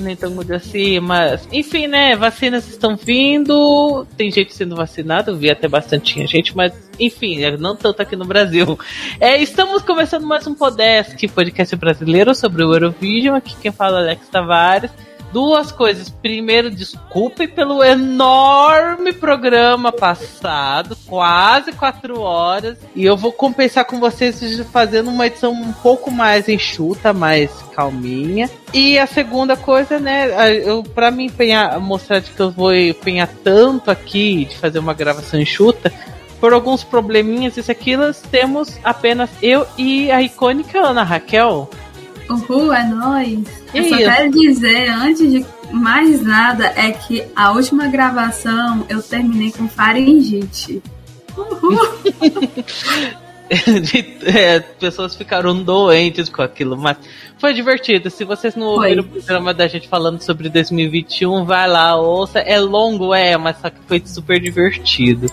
Nem tão muito assim, mas. Enfim, né? Vacinas estão vindo. Tem gente sendo vacinada, eu vi até bastante gente, mas enfim, é, não tanto aqui no Brasil. É, estamos começando mais um Podesk, podcast brasileiro sobre o Eurovision. Aqui quem fala é Alex Tavares duas coisas. Primeiro, desculpe pelo enorme programa passado, quase quatro horas. E eu vou compensar com vocês fazendo uma edição um pouco mais enxuta, mais calminha. E a segunda coisa, né, eu para me empenhar, mostrar que eu vou empenhar tanto aqui de fazer uma gravação enxuta, por alguns probleminhas e aquilo, temos apenas eu e a icônica Ana Raquel. Uhul, é nóis. Eu só quero dizer, antes de mais nada, é que a última gravação eu terminei com faringite. Uhul. é, pessoas ficaram doentes com aquilo, mas foi divertido. Se vocês não ouviram foi. o programa da gente falando sobre 2021, vai lá, ouça. É longo, é, mas só que foi super divertido.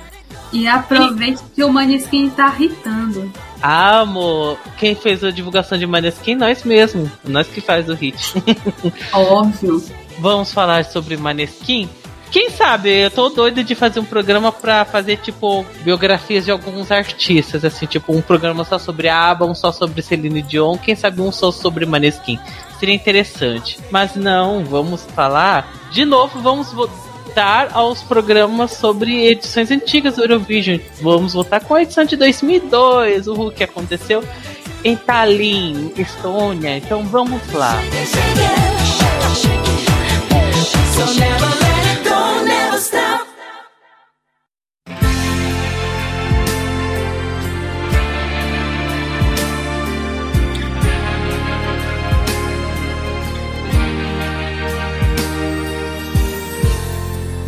E aproveite e... que o Maneskin tá irritando. Ah, amor, quem fez a divulgação de Maneskin? Nós mesmo. Nós que faz o hit. Óbvio. Vamos falar sobre Maneskin? Quem sabe, eu tô doido de fazer um programa pra fazer, tipo, biografias de alguns artistas, assim, tipo, um programa só sobre ABBA, um só sobre Celine Dion, quem sabe um só sobre Maneskin. Seria interessante. Mas não, vamos falar. De novo, vamos voltar aos programas sobre edições antigas do Eurovision. Vamos voltar com a edição de 2002, o que aconteceu em Tallinn, Estônia. Então vamos lá. So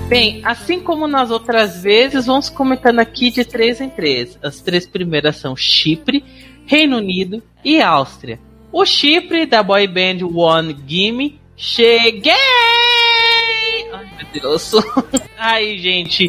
Bem, assim como nas outras vezes, vamos comentando aqui de três em três. As três primeiras são Chipre, Reino Unido e Áustria. O Chipre da boy band One Gimme. Cheguei! Ai meu Deus. Ai, gente.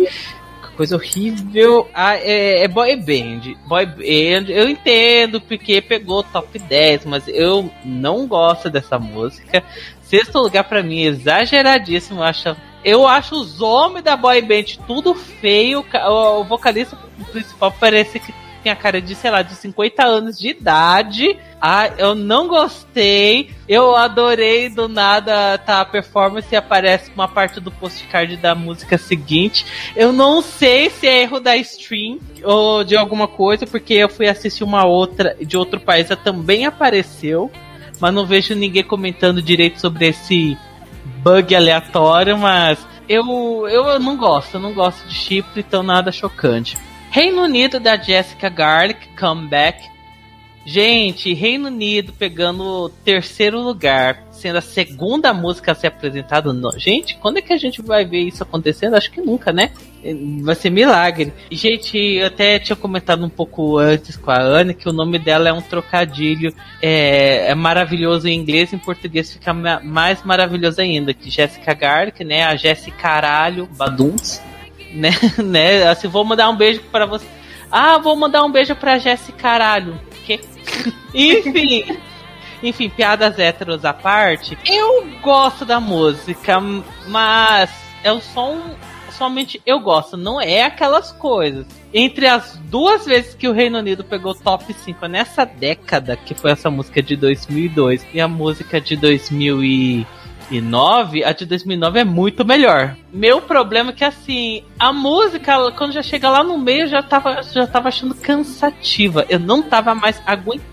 Coisa horrível. Ah, é, é boy band. Boy band. Eu entendo porque pegou top 10, mas eu não gosto dessa música. Sexto lugar para mim exageradíssimo. Acho eu acho os homens da boy band tudo feio. O vocalista principal parece que tem a cara de, sei lá, de 50 anos de idade. Ah, eu não gostei. Eu adorei do nada tá a performance e aparece uma parte do postcard da música seguinte. Eu não sei se é erro da stream ou de alguma coisa, porque eu fui assistir uma outra de outro país, ela também apareceu, mas não vejo ninguém comentando direito sobre esse bug aleatório, mas eu, eu não gosto, eu não gosto de chipre, então nada chocante. Reino Unido da Jessica Garlic, Comeback. Gente, Reino Unido pegando terceiro lugar, sendo a segunda música a ser apresentada. No... Gente, quando é que a gente vai ver isso acontecendo? Acho que nunca, né? Vai ser milagre. Gente, eu até tinha comentado um pouco antes com a Ana que o nome dela é um trocadilho. É, é maravilhoso em inglês, em português fica mais maravilhoso ainda. Que Jessica Garlic, né? A Jessica Caralho Baduns, né? né? Assim, vou mandar um beijo para você. Ah, vou mandar um beijo pra Jessica Caralho. Que? Enfim. Enfim, piadas héteros à parte. Eu gosto da música, mas é o som somente eu gosto, não é aquelas coisas. Entre as duas vezes que o Reino Unido pegou top 5 nessa década, que foi essa música de 2002 e a música de 2009, a de 2009 é muito melhor. Meu problema é que assim, a música, quando já chega lá no meio, já tava, já tava achando cansativa. Eu não tava mais aguentando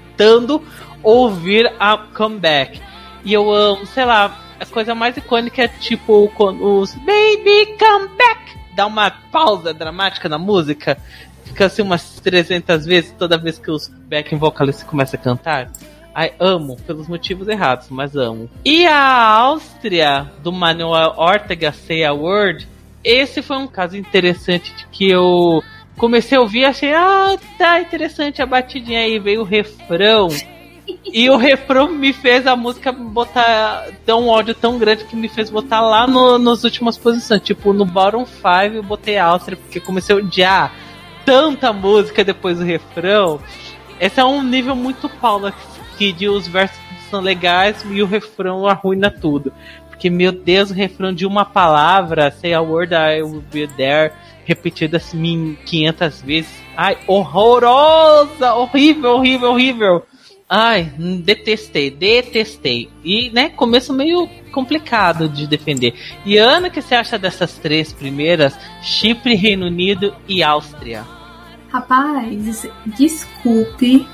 ouvir a comeback. E eu amo, sei lá, a coisa mais icônica é tipo quando os Baby Come Back dá uma pausa dramática na música, fica assim umas 300 vezes toda vez que os backing vocalistas começam a cantar. Ai, amo, pelos motivos errados, mas amo. E a Áustria, do Manuel Ortega Say a Word, esse foi um caso interessante de que eu comecei a ouvir achei, ah, tá interessante a batidinha aí, veio o refrão. E o refrão me fez a música botar. ter um ódio tão grande que me fez botar lá no, nas últimas posições. Tipo, no bottom 5 eu botei Áustria, porque comecei a odiar tanta música depois do refrão. Esse é um nível muito Paula Kid os versos são legais e o refrão arruina tudo. Porque, meu Deus, o refrão de uma palavra, say a word I will be there, repetido assim 500 vezes. Ai, horrorosa! Horrível, horrível, horrível! Ai, detestei, detestei. E, né, começo meio complicado de defender. E Ana, o que você acha dessas três primeiras? Chipre, Reino Unido e Áustria. Rapaz, desculpe.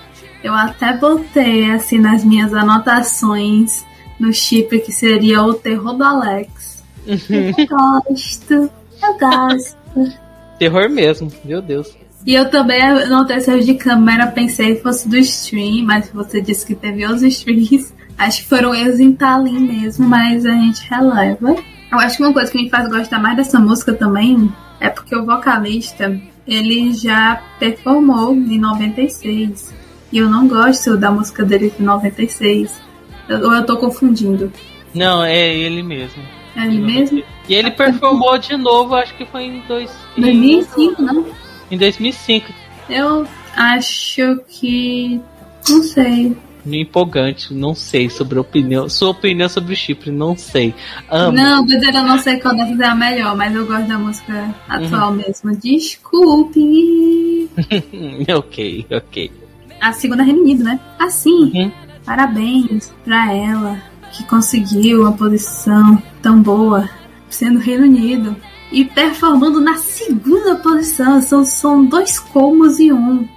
Eu até botei assim nas minhas anotações no chip que seria o terror do Alex. Eu gosto, eu gosto. Terror mesmo, meu Deus. E eu também anotei esse de câmera, pensei que fosse do stream, mas você disse que teve outros streams. Acho que foram erros em Talim mesmo, mas a gente releva. Eu acho que uma coisa que me faz gostar mais dessa música também é porque o vocalista, ele já performou em 96. E eu não gosto da música dele de 96. Ou eu, eu tô confundindo? Não, é ele mesmo. É ele mesmo? E ele performou de novo, acho que foi em dois, 2005, não? Em 2005. Eu acho que. Não sei. Empolgante, não sei sobre a opinião. Sua opinião sobre o Chipre, não sei. Amo. Não, dizer eu não sei qual dessas é a melhor, mas eu gosto da música atual uhum. mesmo. Desculpe. ok, ok. A segunda Reino Unido, né? Assim, uhum. parabéns pra ela que conseguiu uma posição tão boa sendo Reino Unido e performando na segunda posição. São, são dois comos e um.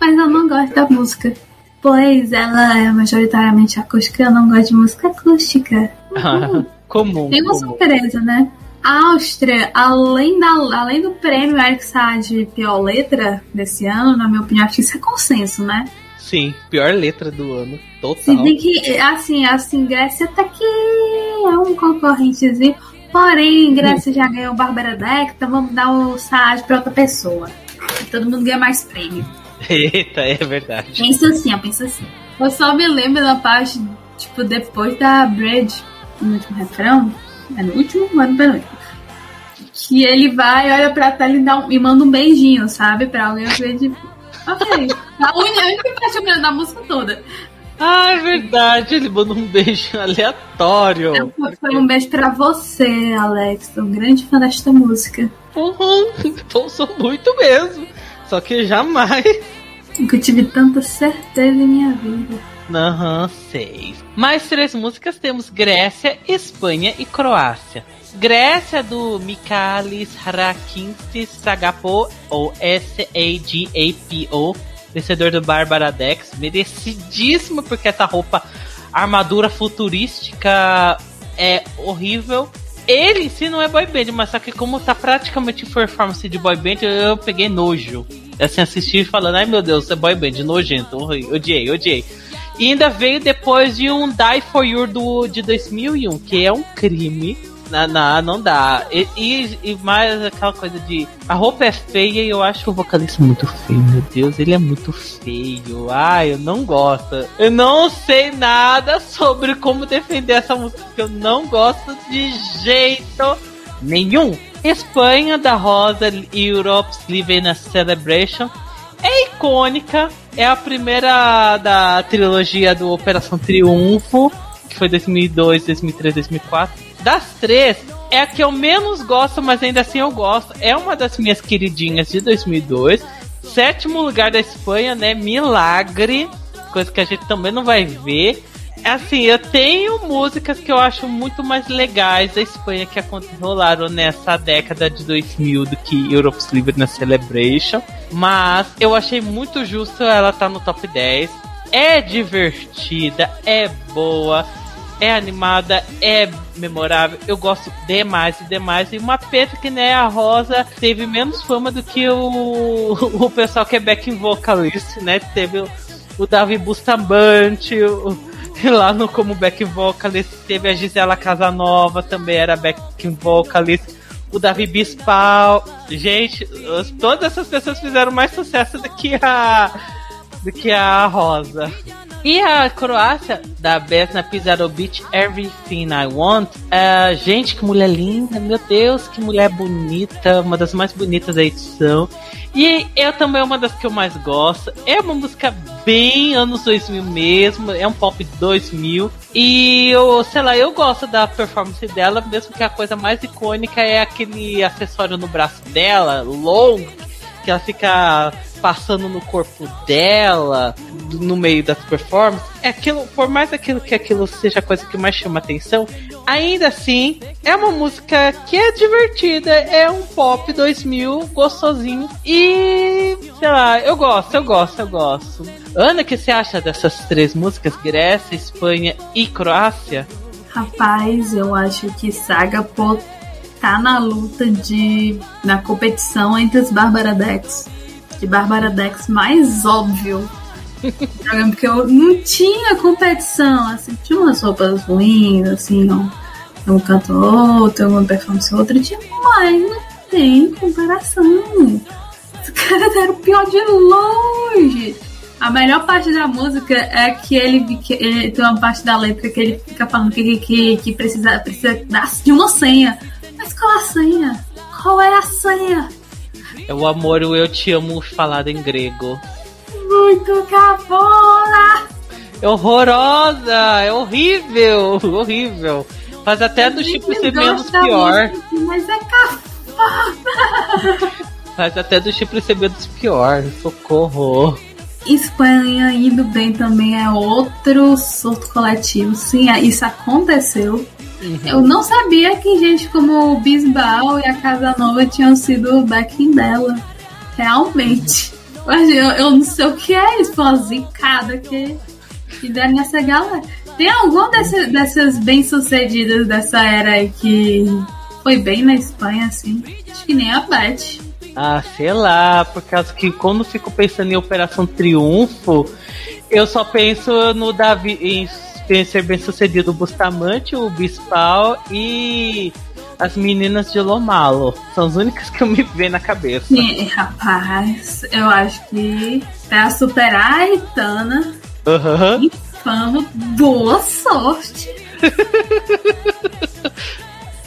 Mas eu não gosto da música. Pois ela é majoritariamente acústica, eu não gosto de música acústica. Uhum. comum. Tem uma comum. surpresa, né? A Áustria, além, da, além do prêmio Eric de pior letra desse ano, na minha opinião, acho que isso é consenso, né? Sim, pior letra do ano. Total. Que, assim, assim, Grécia até que é um concorrentezinho. Porém, Grécia já ganhou Bárbara Deck, então vamos dar o Saad pra outra pessoa. Todo mundo ganha mais prêmio. Eita, é verdade. Pensa assim, ó, pensa assim. Eu só me lembro da parte, tipo, depois da Bridge, no último refrão. É no último ou é no penúltimo? Que ele vai, olha pra tela e, dá um, e manda um beijinho, sabe? Pra alguém ver de. Ok. A única parte da música toda. Ah, é verdade, ele mandou um beijo aleatório. Eu, foi um beijo pra você, Alex. Sou um grande fã desta música. Uhum, então sou muito mesmo. Só que jamais. Nunca tive tanta certeza em minha vida. Aham, uhum, sei. Mais três músicas temos Grécia, Espanha e Croácia. Grécia do Mikalis Harakintis Sagapo, ou S-A-G-A-P-O vencedor do Bárbara Dex, merecidíssimo, porque essa roupa, armadura futurística é horrível. Ele em si não é boy band, mas só que como tá praticamente performance de boy band, eu peguei nojo. Assim, assisti falando, ai meu Deus, é boy band, nojento, odiei, odiei. E ainda veio depois de um Die For You do, de 2001, que é um crime não, não dá. E, e, e, mais aquela coisa de. A roupa é feia e eu acho o vocalista muito feio, meu Deus, ele é muito feio. Ai, eu não gosto. Eu não sei nada sobre como defender essa música, porque eu não gosto de jeito nenhum. Espanha da Rosa Europe's Living a Celebration é icônica, é a primeira da trilogia do Operação Triunfo, que foi 2002, 2003, 2004 das três, é a que eu menos gosto, mas ainda assim eu gosto. É uma das minhas queridinhas de 2002. Sétimo lugar da Espanha, né? Milagre. Coisa que a gente também não vai ver. Assim, eu tenho músicas que eu acho muito mais legais da Espanha que rolaram nessa década de 2000 do que Europe's Livre na Celebration. Mas eu achei muito justo ela estar tá no top 10. É divertida, é boa é animada, é memorável. Eu gosto demais e demais. E uma pena que né, a Rosa teve menos fama do que o, o pessoal que é backing vocalist, né? Teve o, o Davi Bustamante, o, lá no como backing vocalist. Teve a Gisela Casanova, também era backing vocalist. O Davi Bispal. Gente, todas essas pessoas fizeram mais sucesso do que a. do que a Rosa. E a Croácia, da Besna Pizarovic, Everything I Want. Uh, gente, que mulher linda, meu Deus, que mulher bonita, uma das mais bonitas da edição. E eu também é uma das que eu mais gosto. É uma música bem anos 2000 mesmo, é um pop 2000. E eu, sei lá, eu gosto da performance dela, mesmo que a coisa mais icônica é aquele acessório no braço dela, longo, que ela fica passando no corpo dela, no meio das performances, é aquilo, por mais aquilo que aquilo seja a coisa que mais chama atenção, ainda assim é uma música que é divertida, é um pop 2000 gostosinho e sei lá, eu gosto, eu gosto, eu gosto. Ana, o que você acha dessas três músicas, Grécia, Espanha e Croácia? Rapaz, eu acho que Saga pô, tá na luta de na competição entre os Bárbara Dex de Bárbara Dex mais óbvio. Eu lembro que eu não tinha competição, assim, tinha umas roupas ruins, assim, não. Um canto outro, uma performance outra, tinha, mas não tem comparação. Os caras eram pior de longe. A melhor parte da música é que ele, que ele, tem uma parte da letra que ele fica falando que, que, que precisa, precisa de uma senha. Mas qual a senha? Qual é a senha? É o amor, o eu te amo falado em grego. Muito cafona! É horrorosa! É horrível! Horrível! Faz até do Chipre ser menos pior. Música, mas é cafona! Faz até do Chipre ser menos pior. Socorro! Espanha indo bem também é outro surto coletivo. Sim, isso aconteceu. Uhum. Eu não sabia que gente como o Bisbal e a Casa Nova tinham sido o backing dela. Realmente. Mas eu, eu não sei o que é isso, uma zicada que, que deram nessa galera. Tem alguma desse, dessas bem-sucedidas dessa era aí que foi bem na Espanha, assim? Acho que nem a Beth. Ah, sei lá, por causa que quando fico pensando em Operação Triunfo, eu só penso no Davi, em ser bem sucedido o Bustamante, o Bispal e as meninas de Lomalo. São as únicas que eu me vê na cabeça. Sim, rapaz, eu acho que pra superar a Itana, uhum. fama, boa sorte.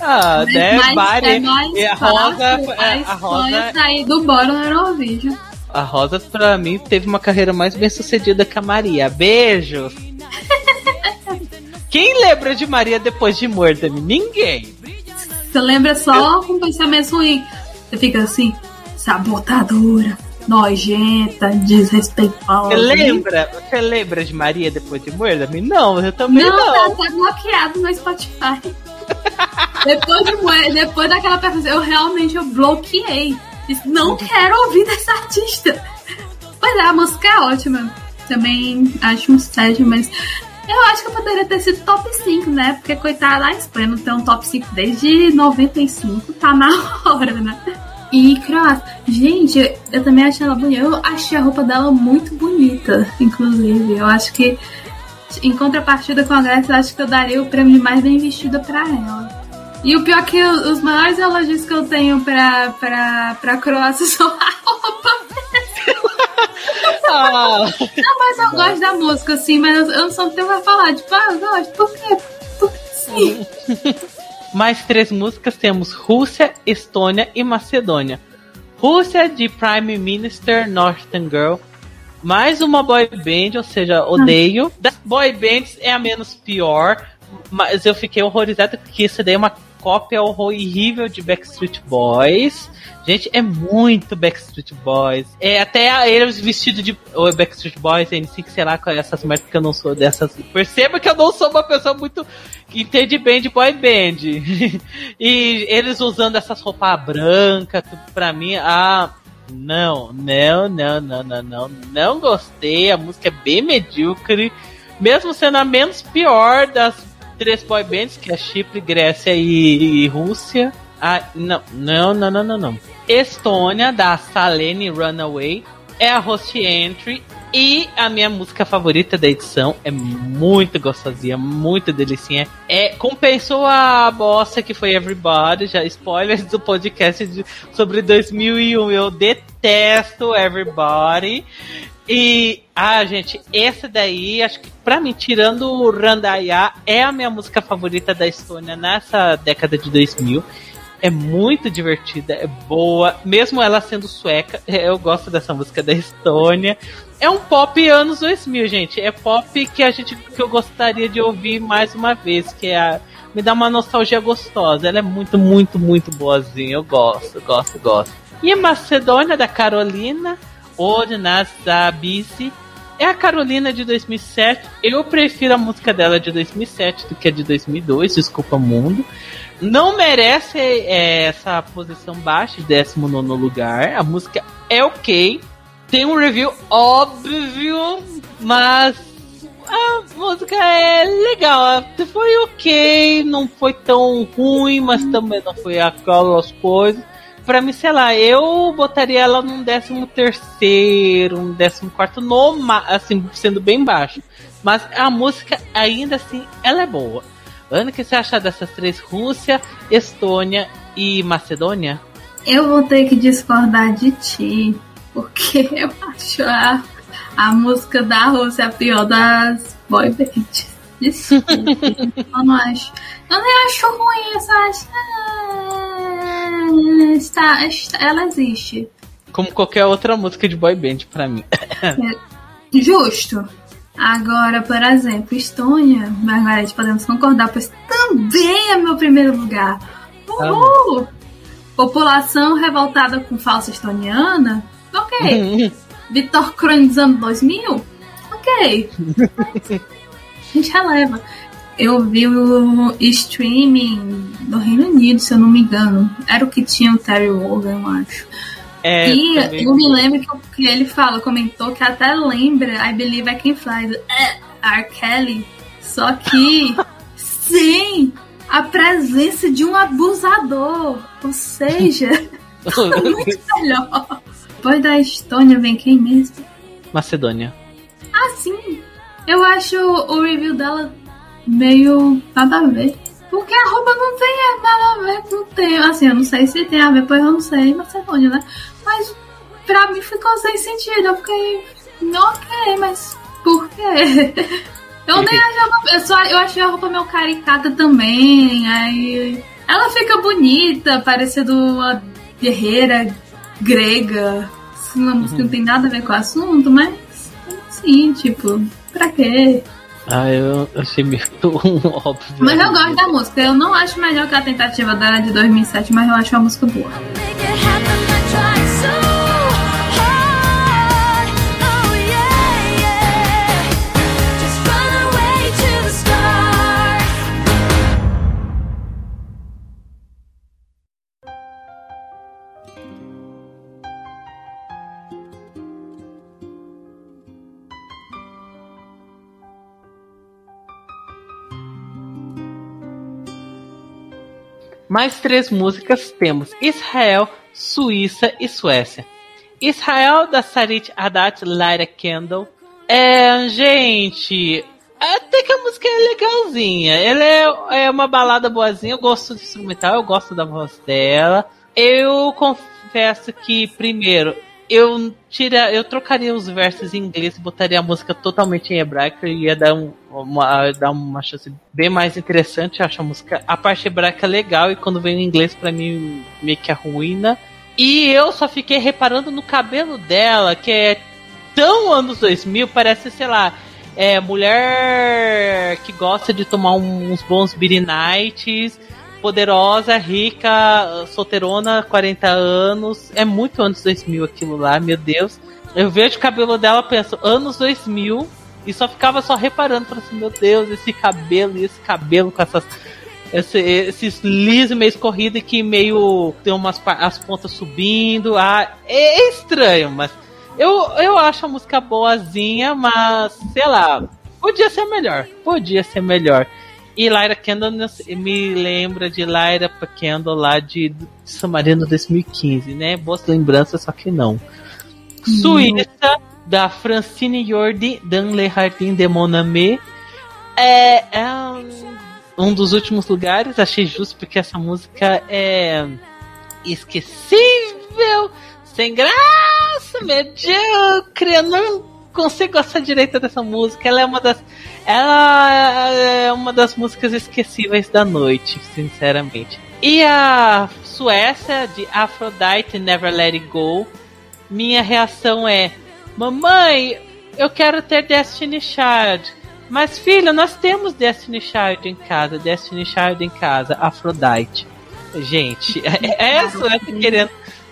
ah, mas, né? Mais, Bari, é mais a Rosa, é, a, a Rosa sair do bora no Eurovision. A Rosa, pra mim, teve uma carreira mais bem sucedida que a Maria. Beijos! Quem lembra de Maria depois de morta? Ninguém. Você lembra só com pensamento ruim. Você fica assim, sabotadora, nojenta, desrespeitosa. Você lembra? Você lembra de Maria depois de morta? Não, eu também não. Não, tá, tá bloqueado no Spotify. depois, de, depois daquela pergunta, eu realmente eu bloqueei. Não quero ouvir dessa artista. Pois é, a música é ótima. Também acho um sério, mas eu acho que eu poderia ter sido top 5, né? Porque, coitada, a Espanha não tem um top 5 desde 95, tá na hora, né? E Croácia, gente, eu também achei ela bonita. Eu achei a roupa dela muito bonita, inclusive. Eu acho que, em contrapartida com a Grécia, eu acho que eu daria o prêmio de mais bem vestida pra ela. E o pior é que os maiores elogios que eu tenho pra, pra, pra Croácia são a roupa. Não, mas eu gosto da música, assim, mas eu não sou tempo pra falar. Tipo, ah, eu gosto. Por quê? Porque sim. Mais três músicas temos Rússia, Estônia e Macedônia. Rússia de Prime Minister Northern Girl. Mais uma boy band, ou seja, odeio. Das boy bands é a menos pior, mas eu fiquei horrorizado porque isso daí é uma cópia horrível de Backstreet Boys. Gente, é muito Backstreet Boys. É até eles vestidos de Backstreet Boys, NSYNC, sei lá, com essas merdas que eu não sou dessas. Perceba que eu não sou uma pessoa muito que entende bem de boy band. e eles usando essas roupas brancas, pra mim, ah, não, não, não, não, não, não, não gostei. A música é bem medíocre, mesmo sendo a menos pior das três boy bands, que é Chipre, Grécia e, e Rússia. Ah, não, não, não, não, não, não. Estônia, da Salene Runaway, é a host entry e a minha música favorita da edição é muito gostosinha, muito delicinha. É, compensou a bosta que foi Everybody, já spoilers do podcast de, sobre 2001. Eu detesto Everybody. E, ah, gente, essa daí, acho que pra mim, tirando o Randaya, é a minha música favorita da Estônia nessa década de 2000. É muito divertida, é boa, mesmo ela sendo sueca, eu gosto dessa música da Estônia. É um pop anos 2000, gente. É pop que a gente que eu gostaria de ouvir mais uma vez, que é a, me dá uma nostalgia gostosa. Ela é muito, muito, muito boazinha. Eu gosto, gosto, gosto. E a Macedônia da Carolina, Ornazabisi, é a Carolina de 2007. Eu prefiro a música dela de 2007 do que a de 2002, desculpa mundo. Não merece é, essa posição baixa, 19 lugar. A música é ok. Tem um review óbvio, mas a música é legal. Foi ok, não foi tão ruim, mas também não foi aquelas coisas. Pra mim, sei lá, eu botaria ela num 13 terceiro, um 14 quarto, no, assim, sendo bem baixo. Mas a música, ainda assim, ela é boa. Ana, o que você acha dessas três? Rússia, Estônia e Macedônia? Eu vou ter que discordar de ti, porque eu acho a, a música da Rússia a pior das boy bands. Desculpa, eu não acho. Eu nem acho ruim, eu só acho. Ah, está, está, ela existe. Como qualquer outra música de boy band pra mim. É, justo. Agora, por exemplo, Estônia, Margarete, podemos concordar, pois também é meu primeiro lugar. Uhul! População revoltada com falsa estoniana? Ok. Vitor Kronizando 2000? Ok. A gente releva. Eu vi o streaming do Reino Unido, se eu não me engano. Era o que tinha o Terry Wogan, eu acho. É, e também. eu me lembro que, que, ele fala, comentou que até lembra I Believe I Can Fly é, R. Kelly. Só que sem a presença de um abusador. Ou seja, muito melhor. Depois da Estônia vem quem mesmo? Macedônia. Ah, sim. Eu acho o review dela meio nada a ver. Porque a roupa não tem nada a ver, não tem. Assim, eu não sei se tem a ver, pois eu não sei, Macedônia, né? Mas pra mim ficou sem sentido. Eu fiquei, ok, mas por quê? Eu nem achei a roupa, eu, só, eu achei a roupa meio caricata também. Aí ela fica bonita, parecendo uma guerreira grega. Uma música uhum. não tem nada a ver com o assunto, mas sim, tipo, pra quê? Ah, eu achei meio óbvio. Mas eu gosto da música. Eu não acho melhor que a tentativa dela de 2007, mas eu acho a música boa. Mais três músicas temos Israel, Suíça e Suécia. Israel da Sarit Haddad Lyra Kendall. É, gente, até que a música é legalzinha. Ela é, é uma balada boazinha. Eu gosto do instrumental, eu gosto da voz dela. Eu confesso que, primeiro, eu tira, eu trocaria os versos em inglês e botaria a música totalmente em hebraico e ia dar, um, uma, dar uma chance bem mais interessante. Acho a música, a parte hebraica legal e quando vem em inglês para mim meio que arruína. E eu só fiquei reparando no cabelo dela, que é tão anos 2000, parece, sei lá, é mulher que gosta de tomar uns bons beer nights poderosa, rica, solteirona, 40 anos. É muito anos 2000 aquilo lá, meu Deus. Eu vejo o cabelo dela, penso, anos 2000, e só ficava só reparando, falando assim, meu Deus, esse cabelo esse cabelo com essas. Esse, esses liso meio escorrido que meio tem umas as pontas subindo. Ah, é, é estranho, mas eu, eu acho a música boazinha, mas sei lá, podia ser melhor. Podia ser melhor. E Lyra Kendall me lembra de Lyra Kendall lá de Samarino 2015, né? Boas lembranças, só que não. Hum. Suíça, da Francine Jordi, Dan Le Hardin de Moname. É, é um, um dos últimos lugares, achei justo porque essa música é esquecível, sem graça, medíocre, não consigo gostar direito dessa música. Ela é uma das. Ela é uma das músicas esquecíveis da noite, sinceramente. E a Suécia, de Aphrodite Never Let It Go, minha reação é: Mamãe, eu quero ter Destiny Child. Mas, filho, nós temos Destiny Child em casa. Destiny Child em casa, Aphrodite. Gente, é, é Suécia querendo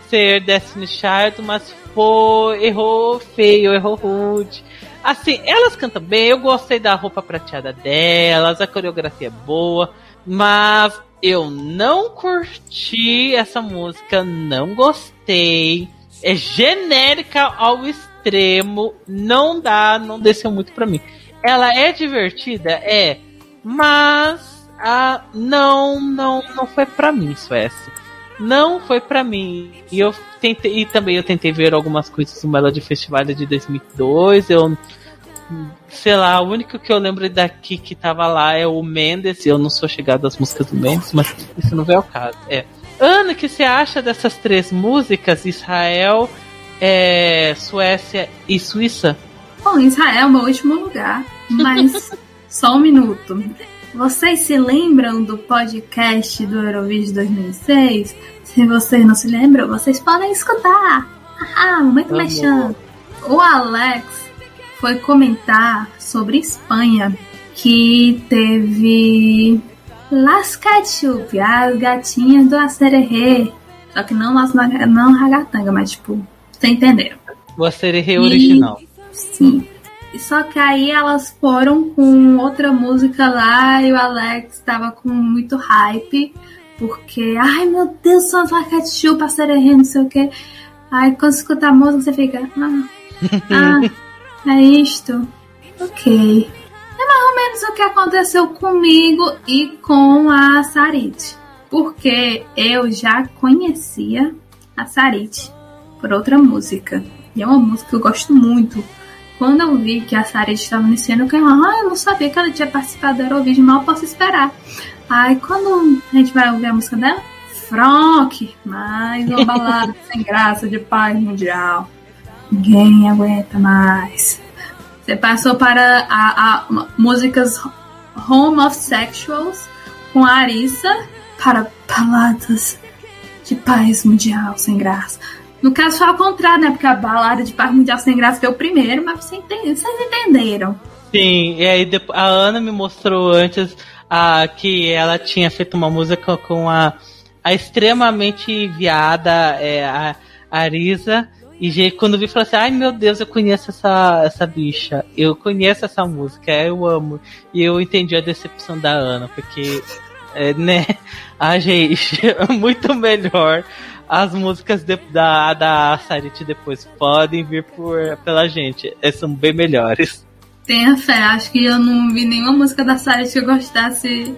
ser Destiny Child, mas foi, errou feio, errou rude. Assim, elas cantam bem, eu gostei da roupa prateada delas, a coreografia é boa, mas eu não curti essa música, não gostei. É genérica ao extremo, não dá, não desceu muito pra mim. Ela é divertida, é, mas ah, não, não, não foi pra mim, Suécia não foi para mim. E eu tentei, e também eu tentei ver algumas coisas do Melody Festival de 2002. Eu sei lá, o único que eu lembro daqui que tava lá é o Mendes. Eu não sou chegado às músicas do Mendes, mas isso não é o caso. É. Ana, o que você acha dessas três músicas? Israel, é, Suécia e Suíça? Bom, Israel é o meu último lugar, mas só um minuto. Vocês se lembram do podcast do Eurovídeo 2006? Se vocês não se lembram, vocês podem escutar. Ah, muito mexendo. O Alex foi comentar sobre Espanha que teve Las Ketchup, as gatinhas do Acererê. Só que não, não ragatanga, mas tipo, vocês entenderam. O Acererê original. Sim. Só que aí elas foram com outra música lá e o Alex tava com muito hype. Porque, ai meu Deus, só vai ketchup, passarinho, não sei o que. Aí quando você escuta a música, você fica, ah, ah, é isto. Ok. É mais ou menos o que aconteceu comigo e com a Sarit. Porque eu já conhecia a Sarit por outra música. E é uma música que eu gosto muito. Quando eu vi que a Sarah estava cena, eu falei, ah, eu não sabia que ela tinha participado do Eurovision, mal posso esperar. Aí quando a gente vai ouvir a música dela, Frank, mais uma balada sem graça de paz mundial. Ninguém aguenta mais. Você passou para a, a, músicas Home of Sexuals com a Arissa para baladas de paz mundial sem graça. No caso foi ao contrário, né? Porque a balada de Paz Mundial Sem Graça foi o primeiro, mas vocês entenderam. Sim, e aí a Ana me mostrou antes a, que ela tinha feito uma música com a, a extremamente viada é, a, Arisa. E quando vi, falei assim: ai meu Deus, eu conheço essa, essa bicha, eu conheço essa música, eu amo. E eu entendi a decepção da Ana, porque, é, né, a gente, muito melhor as músicas de, da, da Sarit depois podem vir por, pela gente. São bem melhores. Tenha fé, acho que eu não vi nenhuma música da Sarit que eu gostasse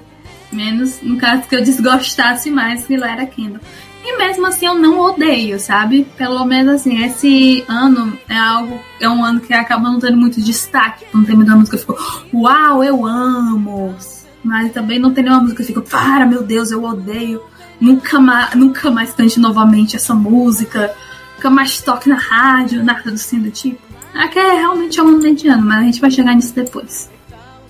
menos, no caso que eu desgostasse mais que Lara Kendall. E mesmo assim eu não odeio, sabe? Pelo menos assim, esse ano é algo, é um ano que acaba não tendo muito destaque. Não tem muita música que eu fico, uau, eu amo. Mas também não tem nenhuma música que eu fico, para, meu Deus, eu odeio nunca mais, nunca mais cante novamente essa música, nunca mais toque na rádio, nada do assim do tipo. Aqui é realmente é um mediano, mas a gente vai chegar nisso depois.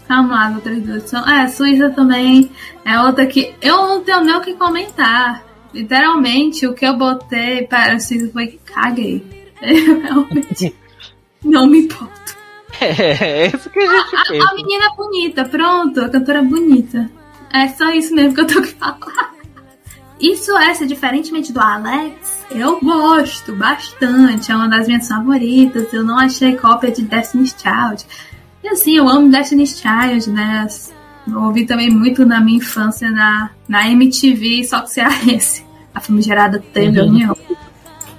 Vamos lá, outras duas são. É, Suíça também é outra que eu não tenho nem o que comentar. Literalmente, o que eu botei para a Suíça foi caguei. Eu realmente não me importo. É, é isso que a gente a, a, a menina é bonita, pronto, a cantora é bonita. É só isso mesmo que eu tô que falar. Isso essa, diferentemente do Alex, eu gosto bastante. É uma das minhas favoritas. Eu não achei cópia de Destiny's Child. E assim, eu amo Destiny's Child, né? Eu ouvi também muito na minha infância na, na MTV, só que cearense. A famigerada teve uhum. união.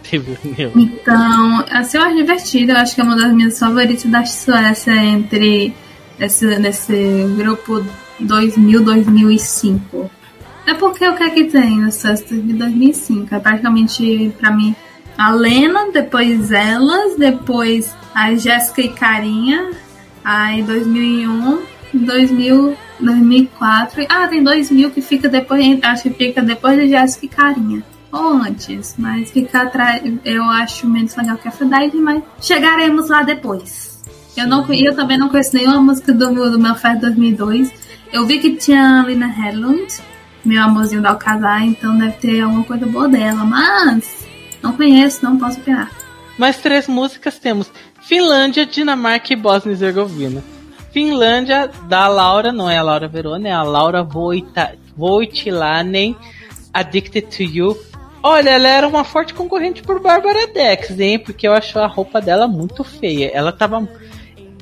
Teve união. Então, assim, eu acho divertido. Eu acho que é uma das minhas favoritas da Suécia entre esse, nesse grupo 2000, 2005. É porque o que é que tem no Suster de 2005? É praticamente, pra mim, a Lena, depois elas, depois a Jéssica e Carinha, aí 2001, 2000, 2004. Ah, tem 2000 que fica depois, acho que fica depois de Jéssica e Carinha. Ou antes, mas fica atrás, eu acho menos legal que a Fedide, mas chegaremos lá depois. Eu, não, eu também não conheço nenhuma música do, do meu Fest 2002. Eu vi que tinha Lina Hedlund, meu amorzinho da Alcazar, então deve ter alguma coisa boa dela, mas não conheço, não posso opinar. Mais três músicas temos Finlândia, Dinamarca e Bósnia e Herzegovina. Finlândia, da Laura, não é a Laura Verona, é a Laura Voita, Voitilanen, Addicted to You. Olha, ela era uma forte concorrente por Bárbara Dex, hein? Porque eu acho a roupa dela muito feia. Ela tava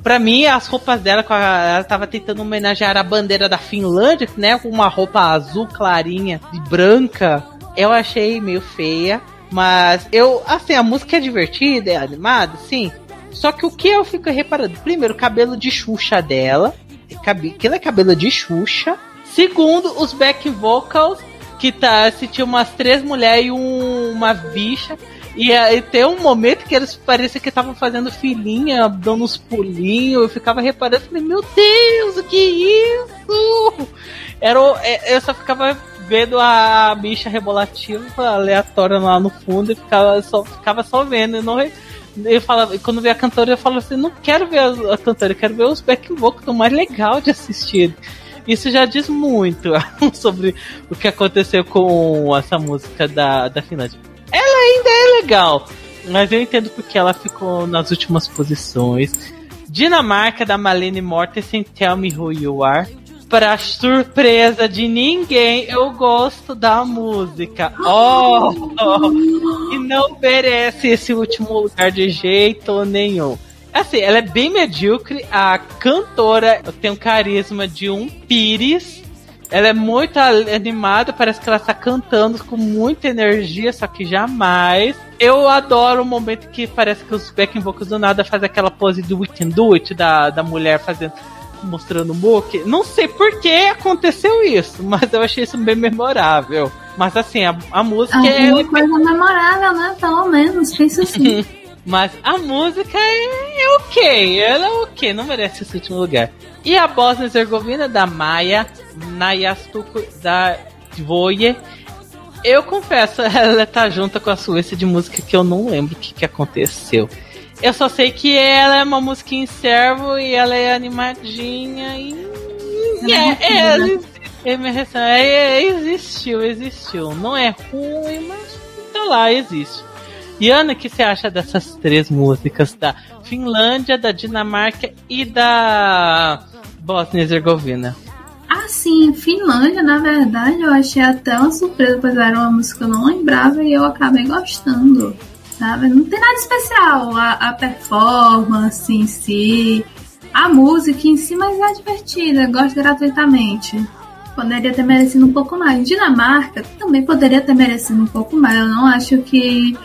Pra mim, as roupas dela, ela tava tentando homenagear a bandeira da Finlândia, né? Com uma roupa azul clarinha e branca. Eu achei meio feia. Mas eu, assim, a música é divertida, é animada, sim. Só que o que eu fico reparando? Primeiro, o cabelo de Xuxa dela. Aquilo é cabelo de Xuxa. Segundo, os back vocals, que tá, se tinha umas três mulheres e um, uma bicha. E, e tem um momento que eles pareciam que estavam fazendo filhinha, dando uns pulinhos. Eu ficava reparando, falei, meu Deus, o que é isso? Era, é, eu só ficava vendo a bicha rebolativa aleatória lá no fundo e ficava só, ficava só vendo. Eu não, eu falava, quando vi a cantora, eu falava assim, não quero ver a, a cantora, eu quero ver os back vocals, é o mais legal de assistir. Isso já diz muito sobre o que aconteceu com essa música da, da Finlândia. Ela ainda é legal, mas eu entendo porque ela ficou nas últimas posições. Dinamarca da Malene Mortensen, Tell Me Who You Are. Pra surpresa de ninguém, eu gosto da música. Oh, e não merece esse último lugar de jeito nenhum. Assim, ela é bem medíocre. A cantora tem um carisma de um pires. Ela é muito animada, parece que ela está cantando com muita energia, só que jamais. Eu adoro o momento que parece que os backing vocals do nada fazem aquela pose do We Can Do It, da, da mulher fazendo mostrando o Mook. Não sei por que aconteceu isso, mas eu achei isso bem memorável. Mas assim, a, a música Alguma é. coisa memorável, né? Pelo menos, pensa assim. mas a música é, é ok, ela é ok, não merece esse último lugar. E a Bosnia Herzegovina da Maia Nayastuko da Dvoje. Eu confesso, ela tá junto com a Suécia de música que eu não lembro o que, que aconteceu. Eu só sei que ela é uma música em servo e ela é animadinha e. é, é, é, é, existiu, existiu. Não é ruim, mas tá lá, existe. E Ana, o que você acha dessas três músicas da Finlândia, da Dinamarca e da Bósnia e Herzegovina? Ah, sim, Finlândia, na verdade, eu achei até uma surpresa, pois era uma música que eu não lembrava e eu acabei gostando sabe? Não tem nada especial. A, a performance em si, a música em si, mas é divertida, gosto gratuitamente. Poderia ter merecido um pouco mais. Dinamarca também poderia ter merecido um pouco mais. Eu não acho que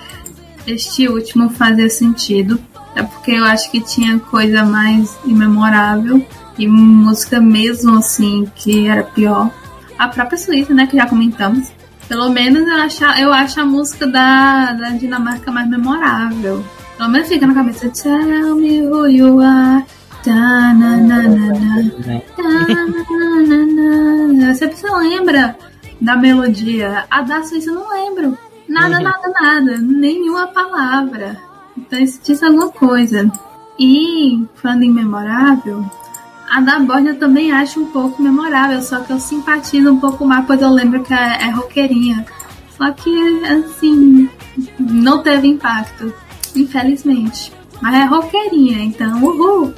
este último fazia sentido. É porque eu acho que tinha coisa mais imemorável e música mesmo assim que era pior. A própria Suíça, né, que já comentamos. Pelo menos eu acho, eu acho a música da, da Dinamarca mais memorável. Pelo menos fica na cabeça. Tell me who you are. Você precisa lembra da melodia. A da Suíça eu não lembro. Nada, uhum. nada, nada. Nenhuma palavra. Então isso diz alguma coisa. E, falando em memorável, a da Bórnia eu também acho um pouco memorável, só que eu simpatizo um pouco mais, pois eu lembro que é, é roqueirinha. Só que, assim, não teve impacto, infelizmente. Mas é roqueirinha, então, uhul!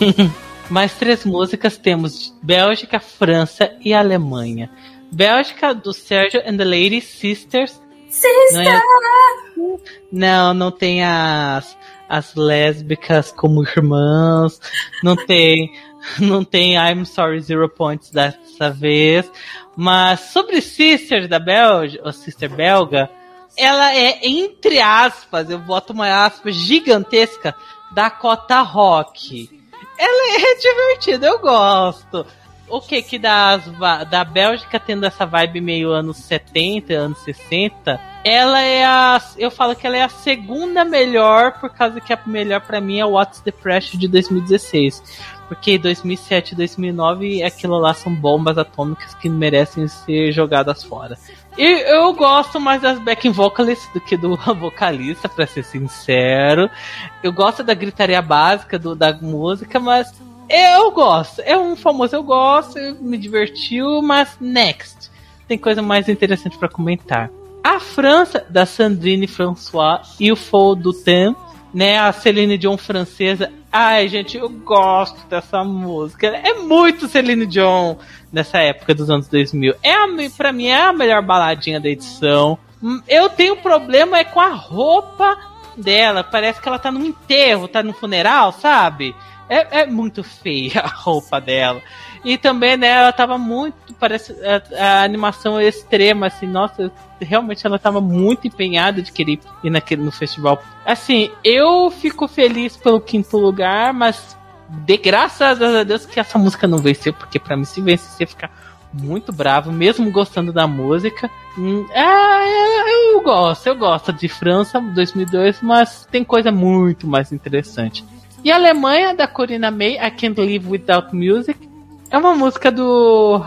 Mais três músicas temos Bélgica, França e Alemanha. Bélgica do Sergio and the Lady Sisters. Sister! Não, é... não, não tem as, as lésbicas como irmãs. Não tem não tem I'm Sorry Zero Points dessa vez. Mas sobre Sister da Belga, ou Sister Belga, ela é, entre aspas, eu boto uma aspas gigantesca, da cota rock. Ela é divertida, eu gosto. O que que das, da Bélgica tendo essa vibe meio anos 70, anos 60, ela é a. Eu falo que ela é a segunda melhor, por causa que a melhor para mim é What's the Pressure de 2016 Porque 2007 e 2009 aquilo lá são bombas atômicas que merecem ser jogadas fora. E eu gosto mais das backing vocalists do que do vocalista, para ser sincero. Eu gosto da gritaria básica do, da música, mas eu gosto. É um famoso eu gosto, me divertiu, mas next. Tem coisa mais interessante para comentar. A França, da Sandrine François e o Faux do Temps, né? A Celine Dion francesa. Ai, gente, eu gosto dessa música. É muito Celine Dion nessa época dos anos 2000. É a, pra mim é a melhor baladinha da edição. Eu tenho problema é com a roupa dela. Parece que ela tá num enterro, tá num funeral, sabe? É, é muito feia a roupa dela. E também, né, ela tava muito. Parece a, a animação extrema, assim, nossa, realmente ela tava muito empenhada de querer ir naquele, no festival. Assim, eu fico feliz pelo quinto lugar, mas de graças a Deus que essa música não venceu, porque para mim se vencer ficar muito bravo, mesmo gostando da música. Hum, é, eu gosto, eu gosto de França 2002, mas tem coisa muito mais interessante. E a Alemanha, da Corina May, I Can't Live Without Music, é uma música do,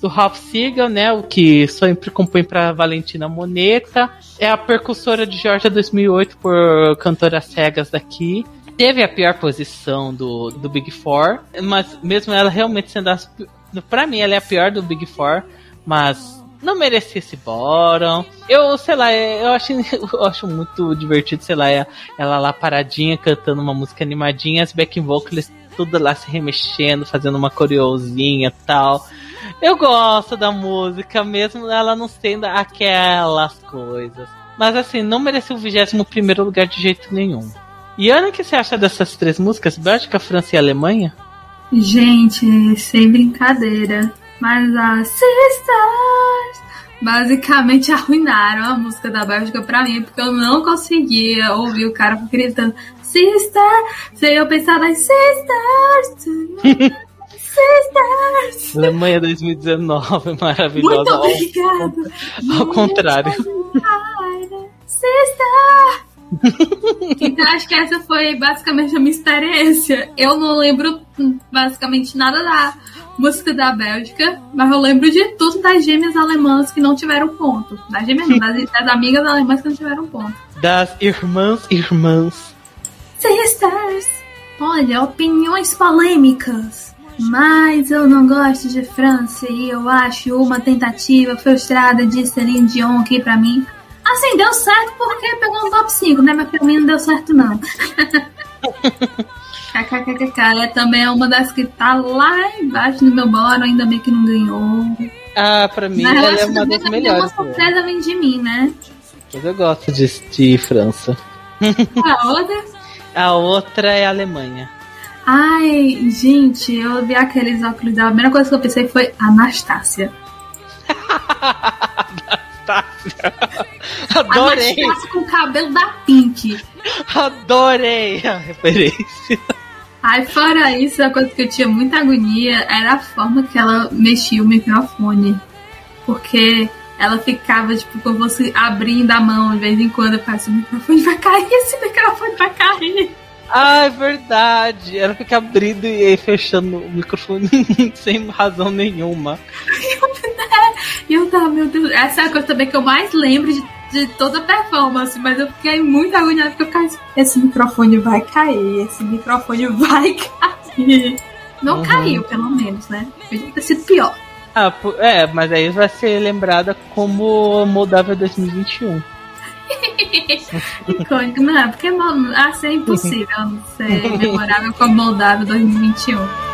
do Ralph Siegel, né? O que sempre compõe para Valentina Moneta. É a percussora de Georgia 2008 por cantoras cegas daqui. Teve a pior posição do, do Big Four, mas mesmo ela realmente sendo as. Pra mim, ela é a pior do Big Four, mas não merecia esse bottom. Eu, sei lá, eu acho, eu acho muito divertido, sei lá, ela lá paradinha cantando uma música animadinha, as backing vocals tudo lá se remexendo, fazendo uma coreozinha tal. Eu gosto da música, mesmo ela não sendo aquelas coisas. Mas assim, não mereceu o 21 primeiro lugar de jeito nenhum. E Ana, o que você acha dessas três músicas? Bélgica, França e Alemanha? Gente, sem brincadeira. Mas as Sisters basicamente arruinaram a música da Bélgica pra mim, porque eu não conseguia ouvir o cara gritando Sister, sem eu pensar nas Sisters. Sisters! Alemanha 2019, maravilhosa. Muito obrigada. Ao, ao contrário. Sister! então acho que essa foi basicamente a minha experiência. Eu não lembro basicamente nada da música da Bélgica, mas eu lembro de tudo das gêmeas alemãs que não tiveram ponto. Das gêmeas não, das, das amigas alemãs que não tiveram ponto. Das irmãs irmãs. Sisters! Olha, opiniões polêmicas. Mas eu não gosto de França e eu acho uma tentativa frustrada de Celine Dion aqui pra mim. Assim, deu certo porque pegou um top 5, né? Mas pra mim não deu certo, não. KKKK é também é uma das que tá lá embaixo no meu bolo, ainda bem que não ganhou. Ah, pra mim Mas ela é uma das melhores. Uma surpresa vem de mim, né? Mas eu gosto de, de França. A outra? A outra é a Alemanha. Ai, gente, eu vi aqueles óculos da. A primeira coisa que eu pensei foi Anastácia. Anastácia. Adorei. Anastácia com o cabelo da Pink. Adorei a referência. Ai, fora isso, a coisa que eu tinha muita agonia era a forma que ela mexia o microfone. Porque ela ficava, tipo, como você abrindo a mão de vez em quando. Eu o microfone vai cair, esse microfone vai cair. Ah, é verdade. Ela fica abrindo e fechando o microfone sem razão nenhuma. E eu tava, meu Deus, essa é a coisa também que eu mais lembro de, de toda a performance, mas eu fiquei muito agoniada porque eu assim, esse microfone vai cair, esse microfone vai cair. Não uhum. caiu, pelo menos, né? Podia ter sido pior. Ah, é, mas aí vai ser lembrada como Moldávia 2021. Icônico, não, é porque assim é impossível ser memorável como Moldávia 2021.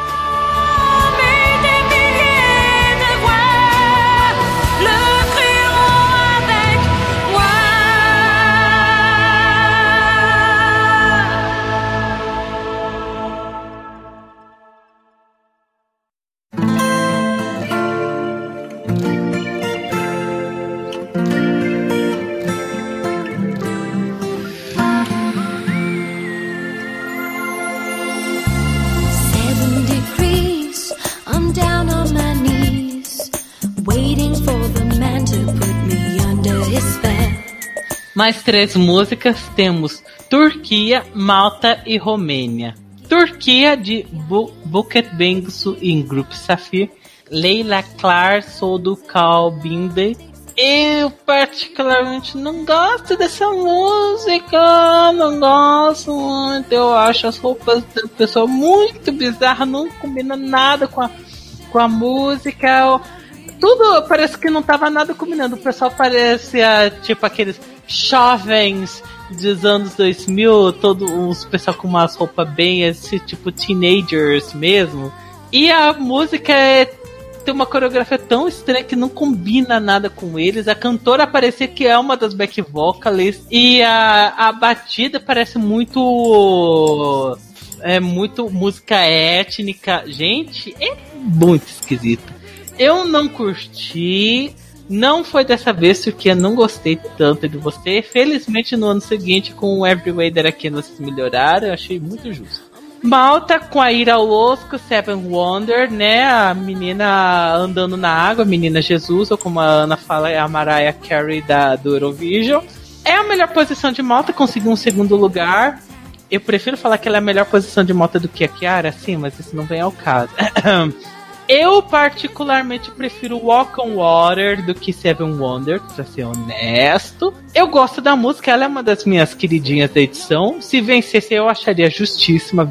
Mais três músicas temos Turquia, Malta e Romênia. Turquia de Bu Buket Bengsu em Grupo Safir. Leila Clar, sou do Kalbinde. Eu particularmente não gosto dessa música, não gosto muito. Eu acho as roupas da pessoa muito bizarra, não combina nada com a, com a música. Tudo parece que não tava nada combinando. O pessoal parecia tipo aqueles jovens dos anos 2000, todo uns pessoal com umas roupas bem esse tipo teenagers mesmo. E a música é tem uma coreografia tão estranha que não combina nada com eles. A cantora parece que é uma das back vocalists e a, a batida parece muito é muito música étnica. Gente, é muito esquisito. Eu não curti. Não foi dessa vez, porque eu não gostei tanto de você. Felizmente, no ano seguinte, com o Every Wader aqui, vocês melhoraram. Eu achei muito justo. Malta com a Ira Osco, Seven Wonder, né? A menina andando na água, a menina Jesus, ou como a Ana fala, é a Mariah Carey da, do Eurovision. É a melhor posição de Malta, conseguiu um segundo lugar. Eu prefiro falar que ela é a melhor posição de Malta do que a Kiara, sim, mas isso não vem ao caso. Eu particularmente prefiro Walk on Water do que Seven Wonders, pra ser honesto. Eu gosto da música, ela é uma das minhas queridinhas da edição. Se vencesse, eu acharia justíssima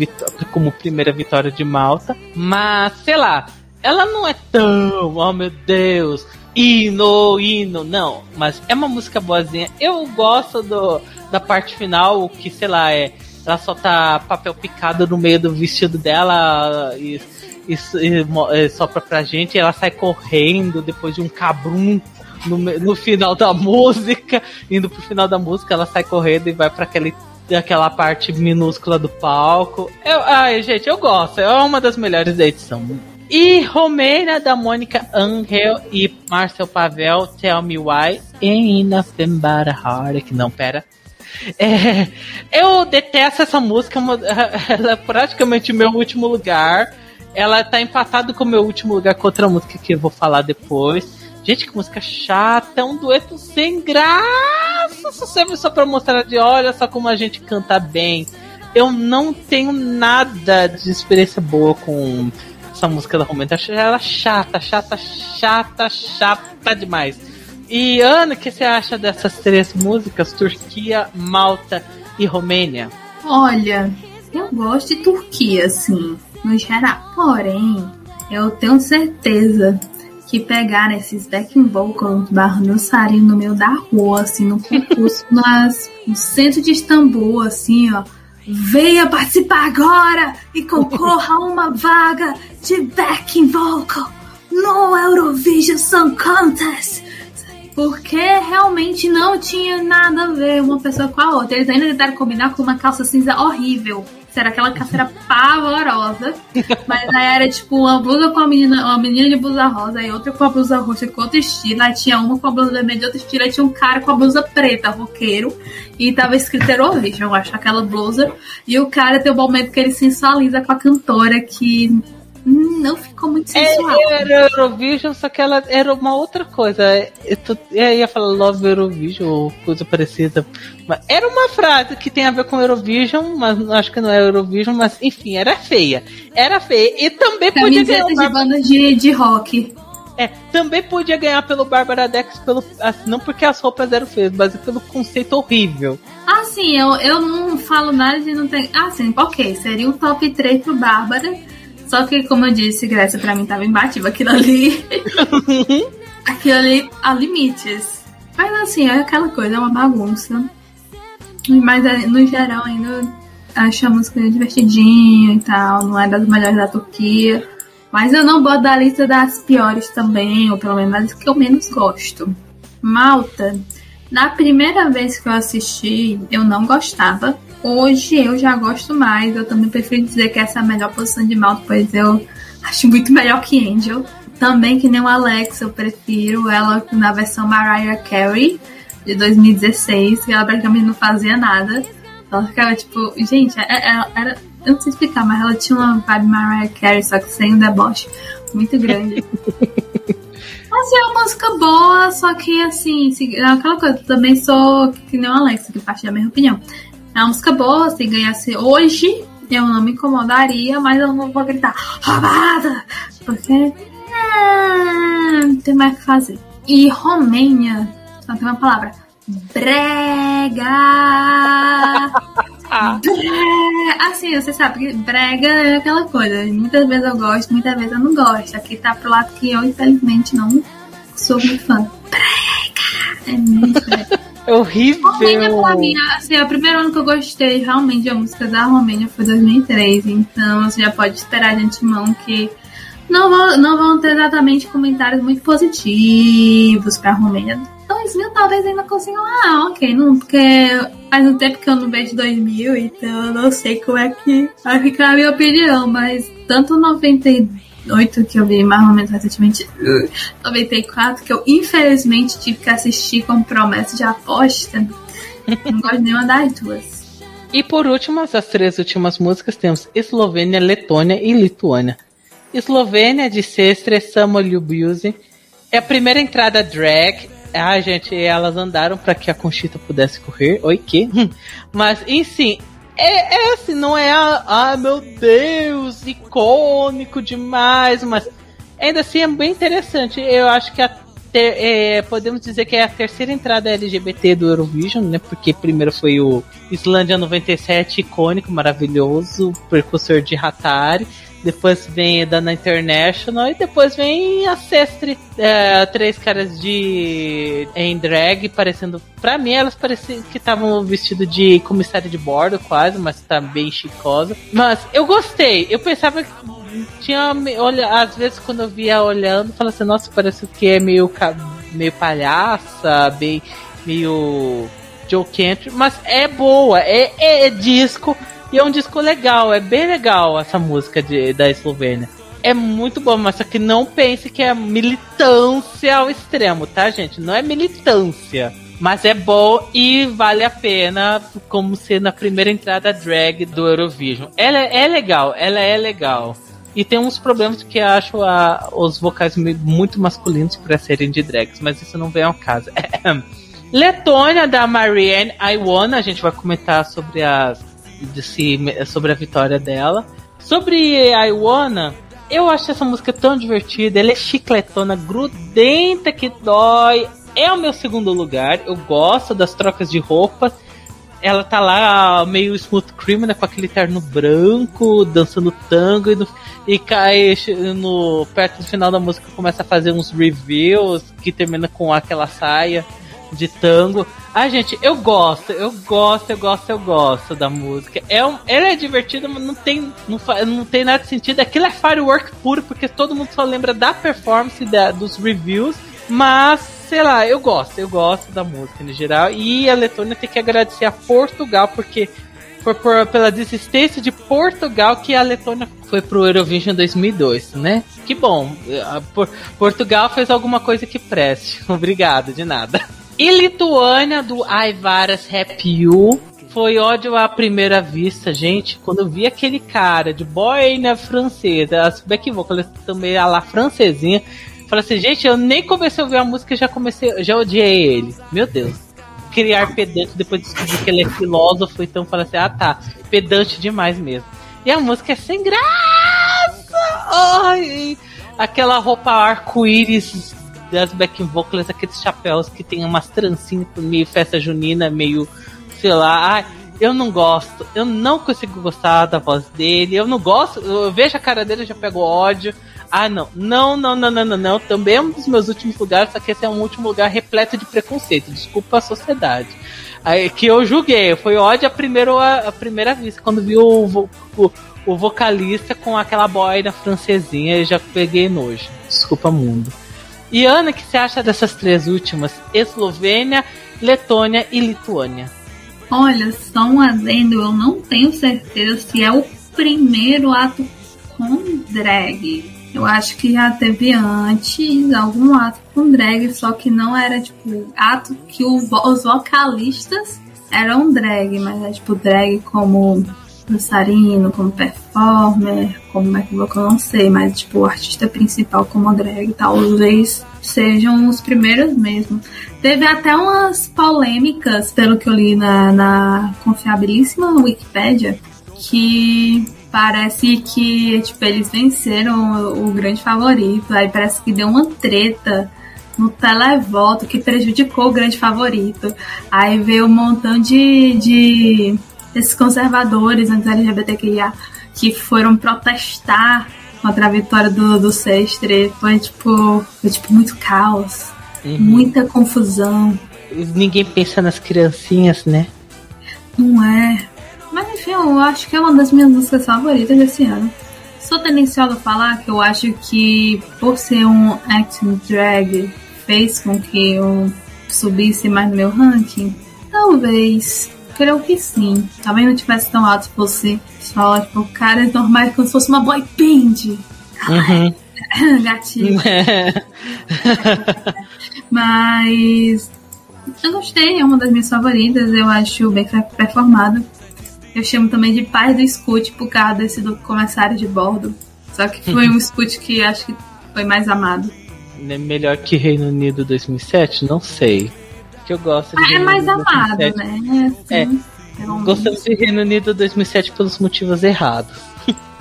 como primeira vitória de Malta. Mas, sei lá, ela não é tão, oh meu Deus, hino, hino, não. Mas é uma música boazinha. Eu gosto do, da parte final, que, sei lá, é. Ela só tá papel picado no meio do vestido dela e e, e, e sopra pra gente e ela sai correndo depois de um cabrum no, no final da música. Indo pro final da música, ela sai correndo e vai para aquele aquela parte minúscula do palco. Eu, ai, gente, eu gosto. É uma das melhores da edição. E Romênia da Mônica Angel e Marcel Pavel, Tell Me Why, But a Heart. Não, pera. É, eu detesto essa música, ela é praticamente meu último lugar. Ela tá empatada com o meu último lugar com outra música que eu vou falar depois. Gente, que música chata, é um dueto sem graça. Só serve só pra mostrar de olha só como a gente canta bem. Eu não tenho nada de experiência boa com essa música da Romênia. Acho ela chata, chata, chata, chata demais. E Ana, o que você acha dessas três músicas? Turquia, Malta e Romênia? Olha, eu gosto de Turquia, assim no geral. Porém, eu tenho certeza que pegaram esses backing vocals dançarem no meio da rua, assim, no concurso, nas, no centro de Istambul, assim, ó. Venha participar agora e concorra a uma vaga de backing vocal no Eurovision Song Contest. Porque realmente não tinha nada a ver uma pessoa com a outra. Eles ainda tentaram combinar com uma calça cinza horrível. Era aquela calça pavorosa. Mas aí era tipo uma blusa com a menina, uma menina de blusa rosa e outra com a blusa roxa com outro estilo. Aí tinha uma com a blusa vermelha de outro estilo. Aí tinha um cara com a blusa preta, roqueiro. E tava escrito Eurovision, eu acho, aquela blusa. E o cara tem o momento que ele sensualiza com a cantora que não ficou muito sensual. É, era Eurovision, só que ela era uma outra coisa. Eu, tô, eu ia falar Love Eurovision ou coisa parecida. Mas era uma frase que tem a ver com Eurovision, mas acho que não é Eurovision, mas enfim, era feia. Era feia. E também podia ganhar. de banda de, de rock. É, também podia ganhar pelo Bárbara Dex, pelo, assim, não porque as roupas eram feias, mas pelo conceito horrível. Ah, sim, eu, eu não falo nada de não ter. Ah, sim, ok, seria o top 3 pro Bárbara só que, como eu disse, Grécia pra mim tava imbatível. Aquilo ali. aquilo ali há limites. Mas assim, é aquela coisa, é uma bagunça. Mas é, no geral ainda acho a música divertidinha e tal. Não é das melhores da Turquia. Mas eu não boto da lista das piores também, ou pelo menos das que eu menos gosto. Malta, na primeira vez que eu assisti, eu não gostava. Hoje eu já gosto mais. Eu também prefiro dizer que essa é a melhor posição de Malta, pois eu acho muito melhor que Angel. Também que nem o Alex, eu prefiro ela na versão Mariah Carey de 2016, que ela praticamente não fazia nada. Ela ficava tipo, gente, é, é, era, eu não sei explicar, mas ela tinha uma vibe Mariah Carey, só que sem um deboche muito grande. Mas é uma música boa, só que assim, é aquela coisa, eu também sou que nem o Alex, que parte da minha opinião. É uma música boa, se ganhasse hoje, eu não me incomodaria, mas eu não vou gritar roubada! Porque ah, não tem mais o que fazer. E Romênia, só tem uma palavra. Brega! brega! Assim, você sabe que brega é aquela coisa. Muitas vezes eu gosto, muitas vezes eu não gosto. Aqui tá pro lado que eu, infelizmente, não sou muito fã. Brega! É muito brega. É horrível. Romênia, pra mim, assim, o primeiro ano que eu gostei realmente a música da Romênia foi 2003. Então você já pode esperar de antemão que não vão, não vão ter exatamente comentários muito positivos pra Romênia. 2000 talvez ainda consigam, ah, ok, não, porque faz um tempo que eu não vejo 2000, então eu não sei como é que vai ficar a minha opinião, mas tanto 98 que eu vi mais ou menos recentemente, 94 que eu infelizmente tive que assistir com promessa de aposta, não gosto nenhuma das duas. E por último, as três últimas músicas temos Eslovênia, Letônia e Lituânia. Eslovênia de Sestre, Samuel Ljubuzi. É a primeira entrada drag. Ah, gente, elas andaram para que a Conchita pudesse correr. Oi, que? Mas, enfim, é, é assim, não é a, ah, meu Deus, icônico demais, mas ainda assim é bem interessante. Eu acho que a ter, é, podemos dizer que é a terceira entrada LGBT do Eurovision, né? Porque primeiro foi o Islândia 97, icônico, maravilhoso, precursor de Hatari depois vem Dana International e depois vem a Sestre. É, três caras de em drag, parecendo. Pra mim, elas pareciam que estavam vestidos de comissário de bordo, quase, mas tá bem chicosa. Mas eu gostei. Eu pensava que tinha. Olha, às vezes quando eu via olhando, falava assim, nossa, parece que é meio, meio palhaça, bem. meio. Joe Country, mas é boa, é, é, é disco e é um disco legal, é bem legal essa música de, da Eslovênia. É muito bom, mas só que não pense que é militância ao extremo, tá, gente? Não é militância. Mas é bom e vale a pena, como ser na primeira entrada drag do Eurovision. Ela é legal, ela é legal. E tem uns problemas que acho a, os vocais muito masculinos para serem de drags, mas isso não vem ao caso. Letônia, da Marianne Iwana, a gente vai comentar sobre as desse, sobre a vitória dela. Sobre a Iwana, eu acho essa música tão divertida. Ela é chicletona, grudenta que dói. É o meu segundo lugar. Eu gosto das trocas de roupas. Ela tá lá meio smooth criminal com aquele terno branco, dançando tango e, no, e cai no perto do final da música começa a fazer uns reviews que termina com aquela saia de tango. Ah, gente, eu gosto, eu gosto, eu gosto, eu gosto da música. É um, ela é divertida, mas não tem, não, não tem nada de sentido. Aquilo é firework puro, porque todo mundo só lembra da performance da, dos reviews. Mas, sei lá, eu gosto, eu gosto da música no geral. E a Letônia tem que agradecer a Portugal, porque foi por, pela desistência de Portugal que a Letônia foi pro Eurovision 2002, né? Que bom. Portugal fez alguma coisa que preste. Obrigado, de nada. E Lituânia, do Aivaras Rap You. Foi ódio à primeira vista, gente. Quando eu vi aquele cara de boina francesa, as back também a lá francesinha. Falei assim, gente, eu nem comecei a ouvir a música já comecei, já odiei ele. Meu Deus. Criar pedante, depois descobri que ele é filósofo, então falei assim, ah tá, pedante demais mesmo. E a música é sem graça! Ai, aquela roupa arco-íris das backing vocals, aqueles chapéus que tem umas trancinhas meio festa junina, meio, sei lá, ai, eu não gosto, eu não consigo gostar da voz dele, eu não gosto, eu vejo a cara dele e já pego ódio. Ah, não, não, não, não, não, não, não. Também é um dos meus últimos lugares, só que esse é um último lugar repleto de preconceito. Desculpa a sociedade. Aí, que eu julguei, foi ódio a primeira, a, primeira vista, quando vi o, o, o vocalista com aquela boina francesinha, eu já peguei nojo. Desculpa, mundo. E Ana, o que você acha dessas três últimas? Eslovênia, Letônia e Lituânia. Olha, só um adendo, eu não tenho certeza se é o primeiro ato com drag. Eu acho que já teve antes algum ato com drag, só que não era tipo ato que os vocalistas eram drag, mas é tipo drag como dançarino, como performer, como back vocal, não sei, mas tipo o artista principal como drag talvez sejam os primeiros mesmo. Teve até umas polêmicas, pelo que eu li na, na confiabilíssima Wikipedia, que parece que tipo, eles venceram o, o grande favorito. Aí parece que deu uma treta no televoto que prejudicou o grande favorito. Aí veio um montão de, de esses conservadores anti-LGBTQIA que foram protestar contra a vitória do, do Sestre. Foi tipo, foi tipo muito caos, uhum. muita confusão. Ninguém pensa nas criancinhas, né? Não é. Mas enfim, eu acho que é uma das minhas músicas favoritas desse ano. Sou tendenciosa a falar que eu acho que por ser um acting drag fez com que eu subisse mais no meu ranking? Talvez. Creio que sim. Talvez não tivesse tão alto se fosse só, tipo, caras normais como se fosse uma boy band. Uhum. Gatilho. Mas eu gostei, é uma das minhas favoritas, eu acho bem performado. Eu chamo também de pai do Scoot por causa desse do comissário de bordo. Só que foi um Scoot que acho que foi mais amado. É melhor que Reino Unido 2007? Não sei. Que eu gosto de ah, É mais amado, 2007. né? É, assim, é. Gostamos de Reino Unido 2007 pelos motivos errados.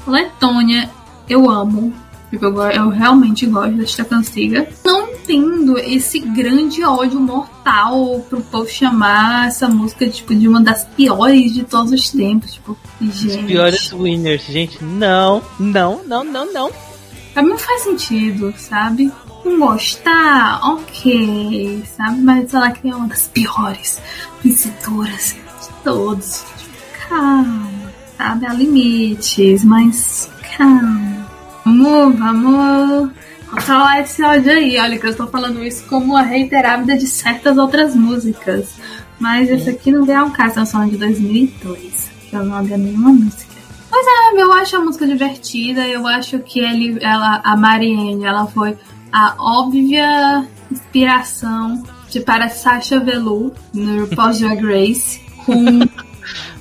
Letônia, eu amo. Porque eu, eu realmente gosto desta cantiga. Não entendo esse grande ódio mortal pro povo chamar essa música tipo, de uma das piores de todos os tempos. Tipo, gente. Os piores winners, gente. Não, não, não, não, não. Pra mim não faz sentido, sabe? Gostar, ok, sabe? Mas lá que é uma das piores vencedoras de todos. Calma, sabe? Há limites, mas calma. Vamos, vamos controlar esse ódio aí. Olha que eu estou falando isso como uma reiterada de certas outras músicas. Mas esse aqui não é um caso, é um som de 2002. Que eu não havia nenhuma música. Mas é, eu acho a música divertida. Eu acho que ele, ela, a Marianne, ela foi a óbvia inspiração de para Sasha Velour no Post Drag Race com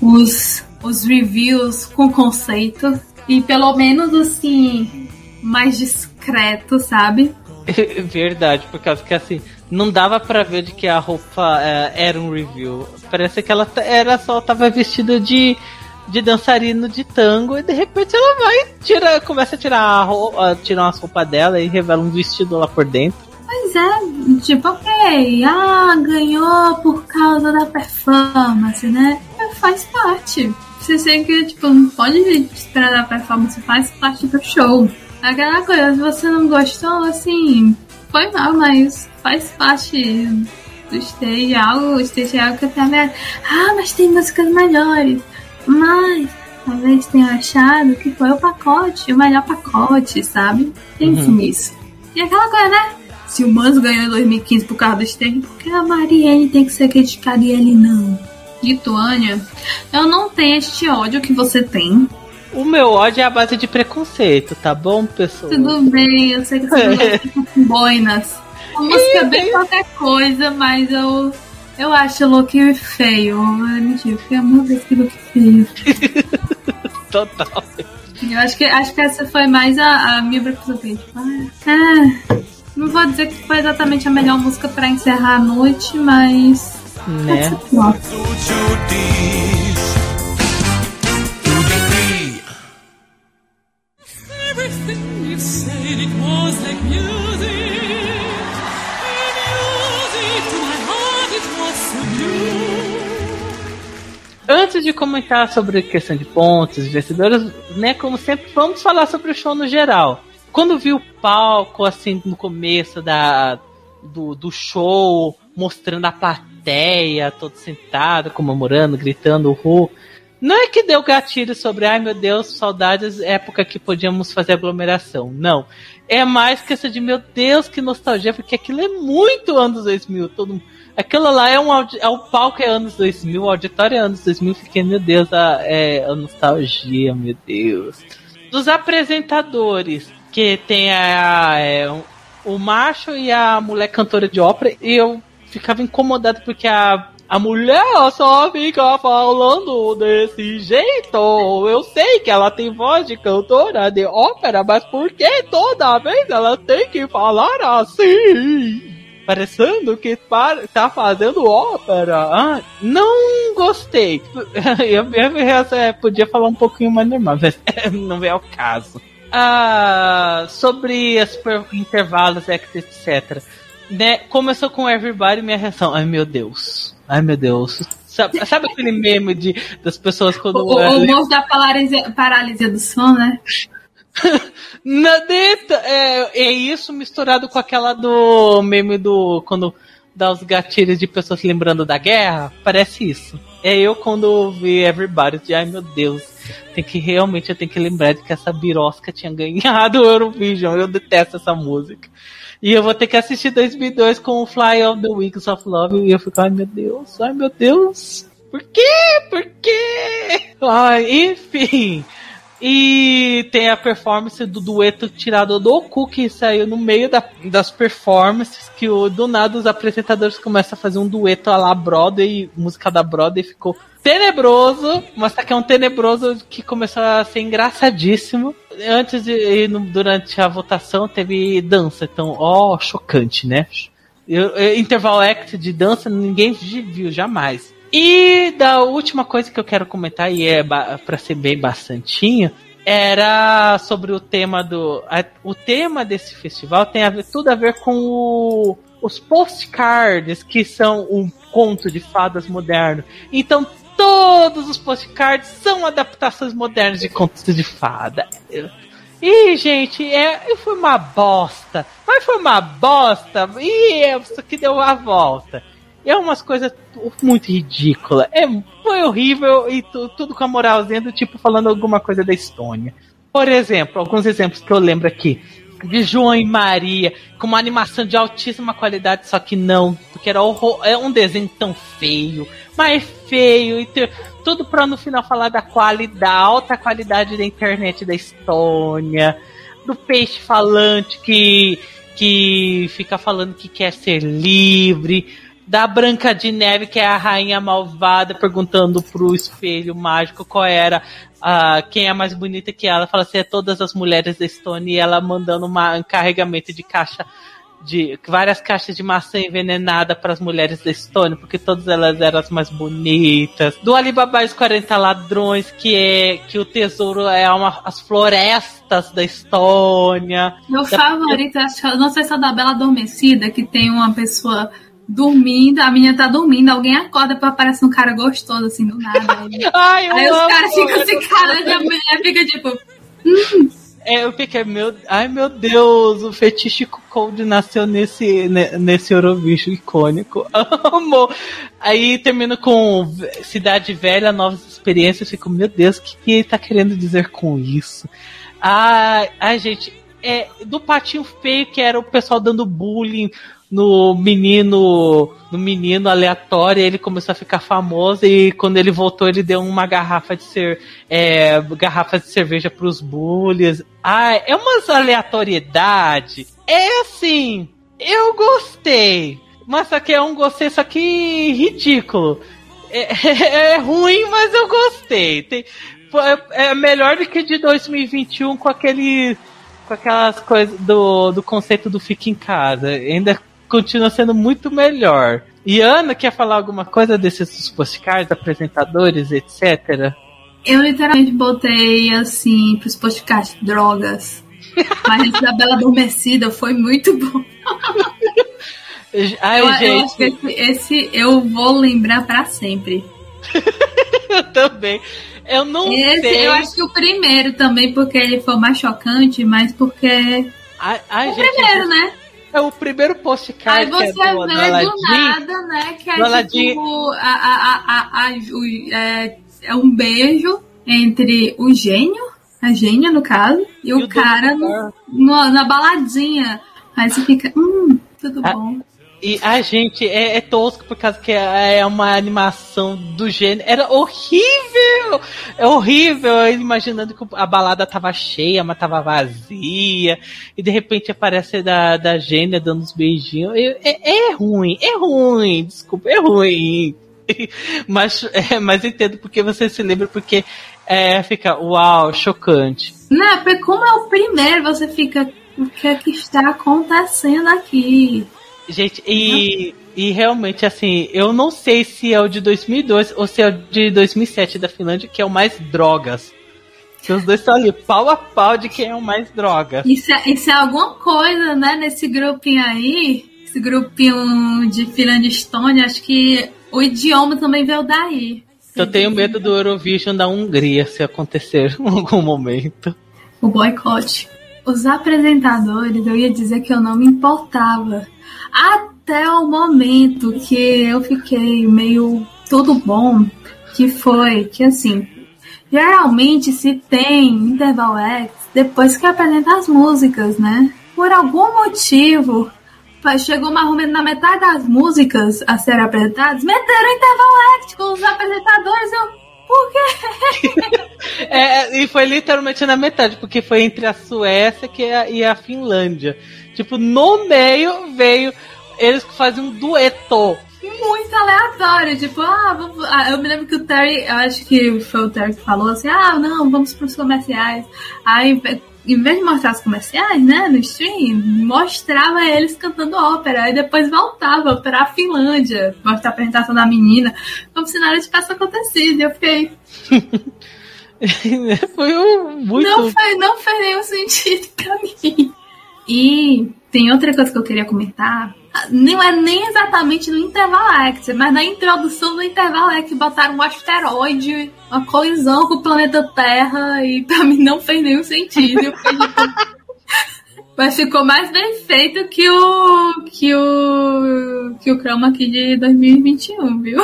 os, os reviews com conceito e pelo menos assim, mais discreto, sabe? Verdade, por causa que assim, não dava para ver de que a roupa é, era um review. Parece que ela era só tava vestida de, de dançarino de tango e de repente ela vai tira, começa a tirar a roupa, tirar umas roupas dela e revela um vestido lá por dentro. Pois é, tipo, ok, ah, ganhou por causa da performance, né? Faz parte. Você sei que, tipo, não pode esperar da performance, faz parte do show. Aquela coisa, se você não gostou, assim, foi mal, mas faz parte do stage, algo, o stage é algo que até Ah, mas tem músicas melhores. Mas talvez tenha achado que foi o pacote, o melhor pacote, sabe? Pense uhum. nisso. E aquela coisa, né? Se o Manso ganhou em 2015 por causa do stage, por que a Marielle tem que ser criticada e ele não? Lituânia, eu não tenho este ódio que você tem. O meu ódio é a base de preconceito, tá bom, pessoal? Tudo bem, eu sei que você é. não com boinas. A música bem qualquer coisa, mas eu, eu acho Loki feio. Mentira, foi a que Loki feio. Total. Eu acho que, acho que essa foi mais a, a minha preocupação. Tipo, ah, não vou dizer que foi exatamente a melhor música para encerrar a noite, mas né? Antes de comentar sobre a questão de pontos, vencedores, né, como sempre, vamos falar sobre o show no geral. Quando vi o palco, assim, no começo da, do, do show, mostrando a plateia, todo sentado, comemorando, gritando. Não é que deu gatilho sobre, ai meu Deus, saudades, época que podíamos fazer aglomeração. Não. É mais que essa de, meu Deus, que nostalgia, porque aquilo é muito anos 2000. Todo, aquilo lá é um é o palco é anos 2000, o auditório é anos 2000. Fiquei, meu Deus, a, é a nostalgia, meu Deus. Dos apresentadores, que tem a, é, o macho e a mulher cantora de ópera, e eu ficava incomodado porque a, a mulher só fica falando desse jeito. Eu sei que ela tem voz de cantora de ópera, mas por que toda vez ela tem que falar assim? Parecendo que tá fazendo ópera. Ah, não gostei. Eu, eu, é, podia falar um pouquinho mais normal, mas não é o caso. Ah, sobre os intervalos, etc. Né, começou com Everybody minha reação. Ai meu Deus. Ai meu Deus. Sabe, sabe aquele meme de, das pessoas quando. O, o moço da paralisia, paralisia do som, né? Nadeta! É, é isso misturado com aquela do meme do. Quando dá os gatilhos de pessoas lembrando da guerra. Parece isso. É eu quando vi Everybody, de ai meu Deus, tem que realmente eu tenho que lembrar de que essa birosca tinha ganhado o Eurovision. Eu detesto essa música. E eu vou ter que assistir 2002 com o Fly of the Wings of Love e eu fico, ai meu Deus, ai meu Deus. Por quê? Por quê? Ai, enfim. E tem a performance do dueto tirado do cu que saiu no meio da, das performances, que o, do nada os apresentadores começam a fazer um dueto a lá Broadway, música da Broadway, ficou tenebroso, mas tá que é um tenebroso que começou a ser engraçadíssimo. Antes e durante a votação teve dança, então, ó, chocante, né? Eu, eu, interval act de dança ninguém viu jamais. E da última coisa que eu quero comentar, e é para ser bem bastantinho, era sobre o tema do. A, o tema desse festival tem a ver, tudo a ver com o, os postcards, que são um conto de fadas moderno. Então, todos os postcards são adaptações modernas de contos de fada. E, gente, é, foi uma bosta. Mas foi uma bosta. E isso que deu a volta. É umas coisas muito ridículas. É, foi horrível e tudo com a moralzinha do tipo falando alguma coisa da Estônia. Por exemplo, alguns exemplos que eu lembro aqui. De João e Maria, com uma animação de altíssima qualidade, só que não, porque era horror, é um desenho tão feio, mas feio, e ter, tudo pra no final falar da qualidade, alta qualidade da internet da Estônia, do peixe falante que, que fica falando que quer ser livre, da Branca de Neve, que é a rainha malvada, perguntando pro espelho mágico qual era uh, quem é mais bonita que ela. Fala assim, é todas as mulheres da Estônia e ela mandando uma, um carregamento de caixa de várias caixas de maçã envenenada para as mulheres da Estônia, porque todas elas eram as mais bonitas. Do Alibaba e os 40 ladrões, que é que o tesouro é uma, as florestas da Estônia. Meu da... favorito, acho, não sei se é da Bela Adormecida, que tem uma pessoa dormindo, a menina tá dormindo, alguém acorda pra aparecer um cara gostoso, assim, do nada. Ai, aí os caras ficam assim, cara, e a mulher fica tipo. Hum. É, eu fiquei, meu, ai meu Deus, o fetiche Cold nasceu nesse, nesse Eurovision icônico. Amo! Aí termino com Cidade Velha, novas experiências. Fico, meu Deus, o que, que ele tá querendo dizer com isso? Ai, ai gente, é, do patinho feio que era o pessoal dando bullying no menino no menino aleatório, ele começou a ficar famoso e quando ele voltou ele deu uma garrafa de ser é, garrafa de cerveja para os bullies. Ah, é umas aleatoriedade. É assim, eu gostei, mas que é um gostei só que ridículo. É, é, é ruim, mas eu gostei. Tem, é, melhor do que de 2021 com aquele com aquelas coisas do, do conceito do fica em casa. Ainda continua sendo muito melhor. E Ana, quer falar alguma coisa desses postcards, apresentadores, etc? Eu literalmente botei assim pros postcards drogas. Mas a Bela Adormecida foi muito bom. Ai, eu, gente. eu acho que esse, esse eu vou lembrar para sempre. eu também. Eu não esse, sei. Eu acho que o primeiro também, porque ele foi mais chocante, mas porque. Ai, ai, o gente, primeiro, né? É o primeiro postcard Aí você é do, vê do, Aladdin, do nada, né? Que é tipo a, a, a, a, o, é, é um beijo entre o gênio, a gênia no caso, e, e o, o cara no, no, na baladinha. Aí você fica, hum, tudo ah, bom. E a gente é, é, tosco por causa que é uma animação do gênero. Era horrível! É horrível! Imaginando que a balada tava cheia, mas tava vazia. E de repente aparece da, da gênia dando uns beijinhos. É, é ruim, é ruim, desculpa, é ruim. mas, é, mas entendo porque você se lembra, porque é, fica, uau, chocante. Não, porque como é o primeiro, você fica, o que é que está acontecendo aqui? Gente, e, e realmente, assim, eu não sei se é o de 2002 ou se é o de 2007 da Finlândia, que é o mais drogas. Que os dois estão ali, pau a pau de quem é o mais droga. Isso é, isso é alguma coisa, né, nesse grupinho aí, esse grupinho de Finlândia e Estônia, acho que o idioma também veio daí. Eu tenho medo do Eurovision da Hungria se acontecer em algum momento. O boicote. Os apresentadores, eu ia dizer que eu não me importava. Até o momento que eu fiquei meio tudo bom, que foi que assim, geralmente se tem interval X depois que apresenta as músicas, né? Por algum motivo, chegou mais ou menos na metade das músicas a serem apresentadas, meteram interval act com os apresentadores. Eu, por quê? é, e foi literalmente na metade, porque foi entre a Suécia que a, e a Finlândia. Tipo, no meio veio eles que fazem um dueto. Muito aleatório, tipo, ah, vamos, ah, eu me lembro que o Terry, eu acho que foi o Terry que falou assim, ah, não, vamos para os comerciais. Aí em vez de mostrar os comerciais, né, no stream, mostrava eles cantando ópera e depois voltava para a Finlândia, mostrar a apresentação da menina, como se nada tivesse acontecido. E eu fiquei. foi um muito. Não foi, não fez nenhum sentido pra mim. E tem outra coisa que eu queria comentar. Não é nem exatamente no Interval Act, mas na introdução do Interval Act botaram um asteroide, uma colisão com o planeta Terra, e pra mim não fez nenhum sentido. mas ficou mais bem feito que o. que o. que o Chroma aqui de 2021, viu?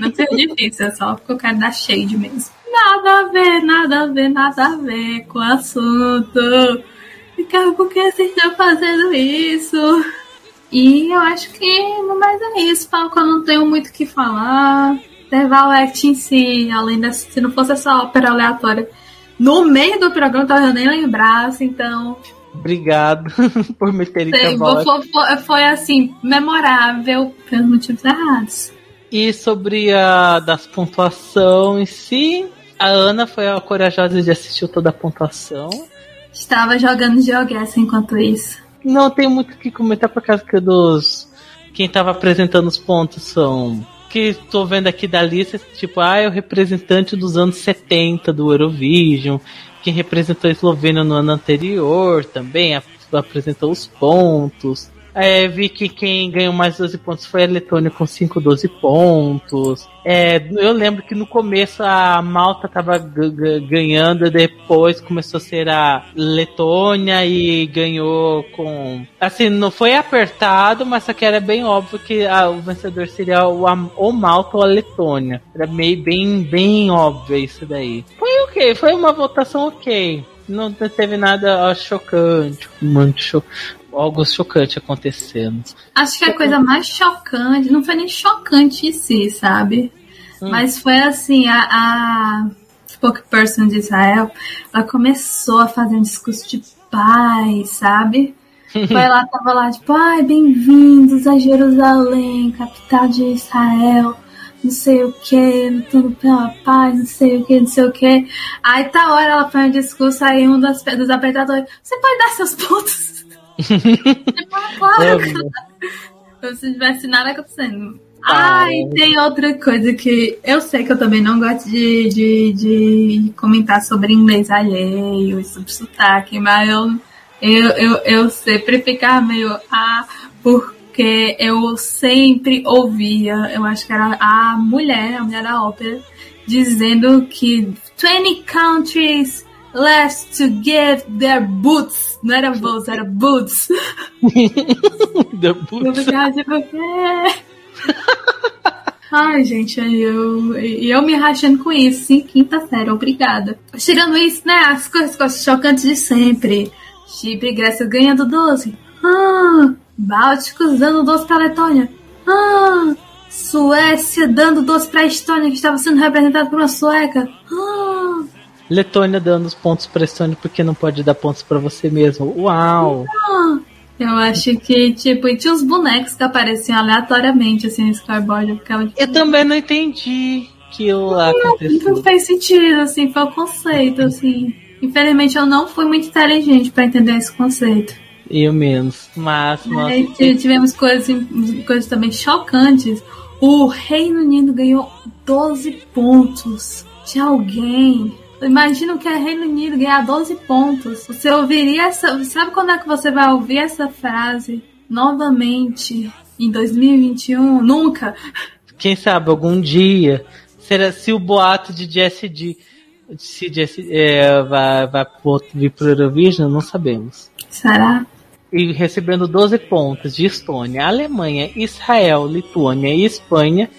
Não seja difícil, é só porque eu quero dar shade mesmo. Nada a ver, nada a ver, nada a ver com o assunto. Ricardo, por que vocês estão fazendo isso? E eu acho que no mais é isso, Paulo, eu não tenho muito o que falar. Interval Act em si, além dessa, se não fosse essa ópera aleatória, no meio do programa eu nem lembrasse, então. Obrigado por me ter intervalo. Foi, foi, foi assim, memorável pelos motivos errados. E sobre a das pontuação em si, a Ana foi a corajosa de assistir toda a pontuação. Estava jogando GeoGuess enquanto isso. Não tem muito o que comentar por causa que dos. Quem estava apresentando os pontos são. Que estou vendo aqui da lista, tipo, ah, é o representante dos anos 70 do Eurovision. Quem representou a Eslovênia no ano anterior também apresentou os pontos. É, vi que quem ganhou mais 12 pontos foi a Letônia com 5, 12 pontos. É, eu lembro que no começo a Malta tava ganhando, depois começou a ser a Letônia e ganhou com. Assim, não foi apertado, mas só que era bem óbvio que a, o vencedor seria o, a, ou Malta ou a Letônia. Era meio bem, bem óbvio isso daí. Foi ok, foi uma votação ok não teve nada chocante, muito cho algo chocante acontecendo. Acho que a coisa mais chocante, não foi nem chocante em si, sabe? Hum. Mas foi assim, a, a spokesperson de Israel, ela começou a fazer um discurso de paz, sabe? Foi lá, tava lá, tipo, ai, bem-vindos a Jerusalém, capital de Israel não sei o que, lutando pela paz, não sei o que, não sei o que. Aí tá hora ela faz um discurso, aí um dos, dos apresentadores, você pode dar seus pontos? Como se tivesse nada acontecendo. Ah, e tem outra coisa que eu sei que eu também não gosto de, de, de comentar sobre inglês alheio e sobre sotaque, mas eu, eu, eu, eu sempre ficava meio, ah, porque eu sempre ouvia, eu acho que era a mulher, a mulher da ópera, dizendo que 20 countries left to get their boots. Não era votes, era boots. The boots. Obrigada, porque... Ai, gente, eu, eu me rachando com isso, sim, quinta série, obrigada. Tirando isso, né, as coisas, coisas chocantes de sempre. Chipre e Grécia ganhando 12. Ah, Bálticos dando 12 pra Letônia. Ah, Suécia dando 12 pra Estônia, que estava sendo representada por uma sueca. Ah, Letônia dando os pontos pra Estônia porque não pode dar pontos para você mesmo. Uau! Eu acho que, tipo, e tinha os bonecos que apareciam aleatoriamente, assim, no scoreboard. Eu, ficava, tipo, eu também não entendi que lá aconteceu. Não fez sentido, assim, foi o conceito, assim. Infelizmente eu não fui muito inteligente para entender esse conceito. Eu menos. Mas, nossa. Aí tivemos coisas, coisas também chocantes. O Reino Unido ganhou 12 pontos de alguém. Imagina que é Reino Unido ganhar 12 pontos. Você ouviria essa. Sabe quando é que você vai ouvir essa frase novamente em 2021? Nunca. Quem sabe algum dia. Será se o boato de Jesse D se Jesse, é, vai, vai vir pro Eurovision, não sabemos. Será? e recebendo 12 pontos de Estônia, Alemanha, Israel, Lituânia e Espanha.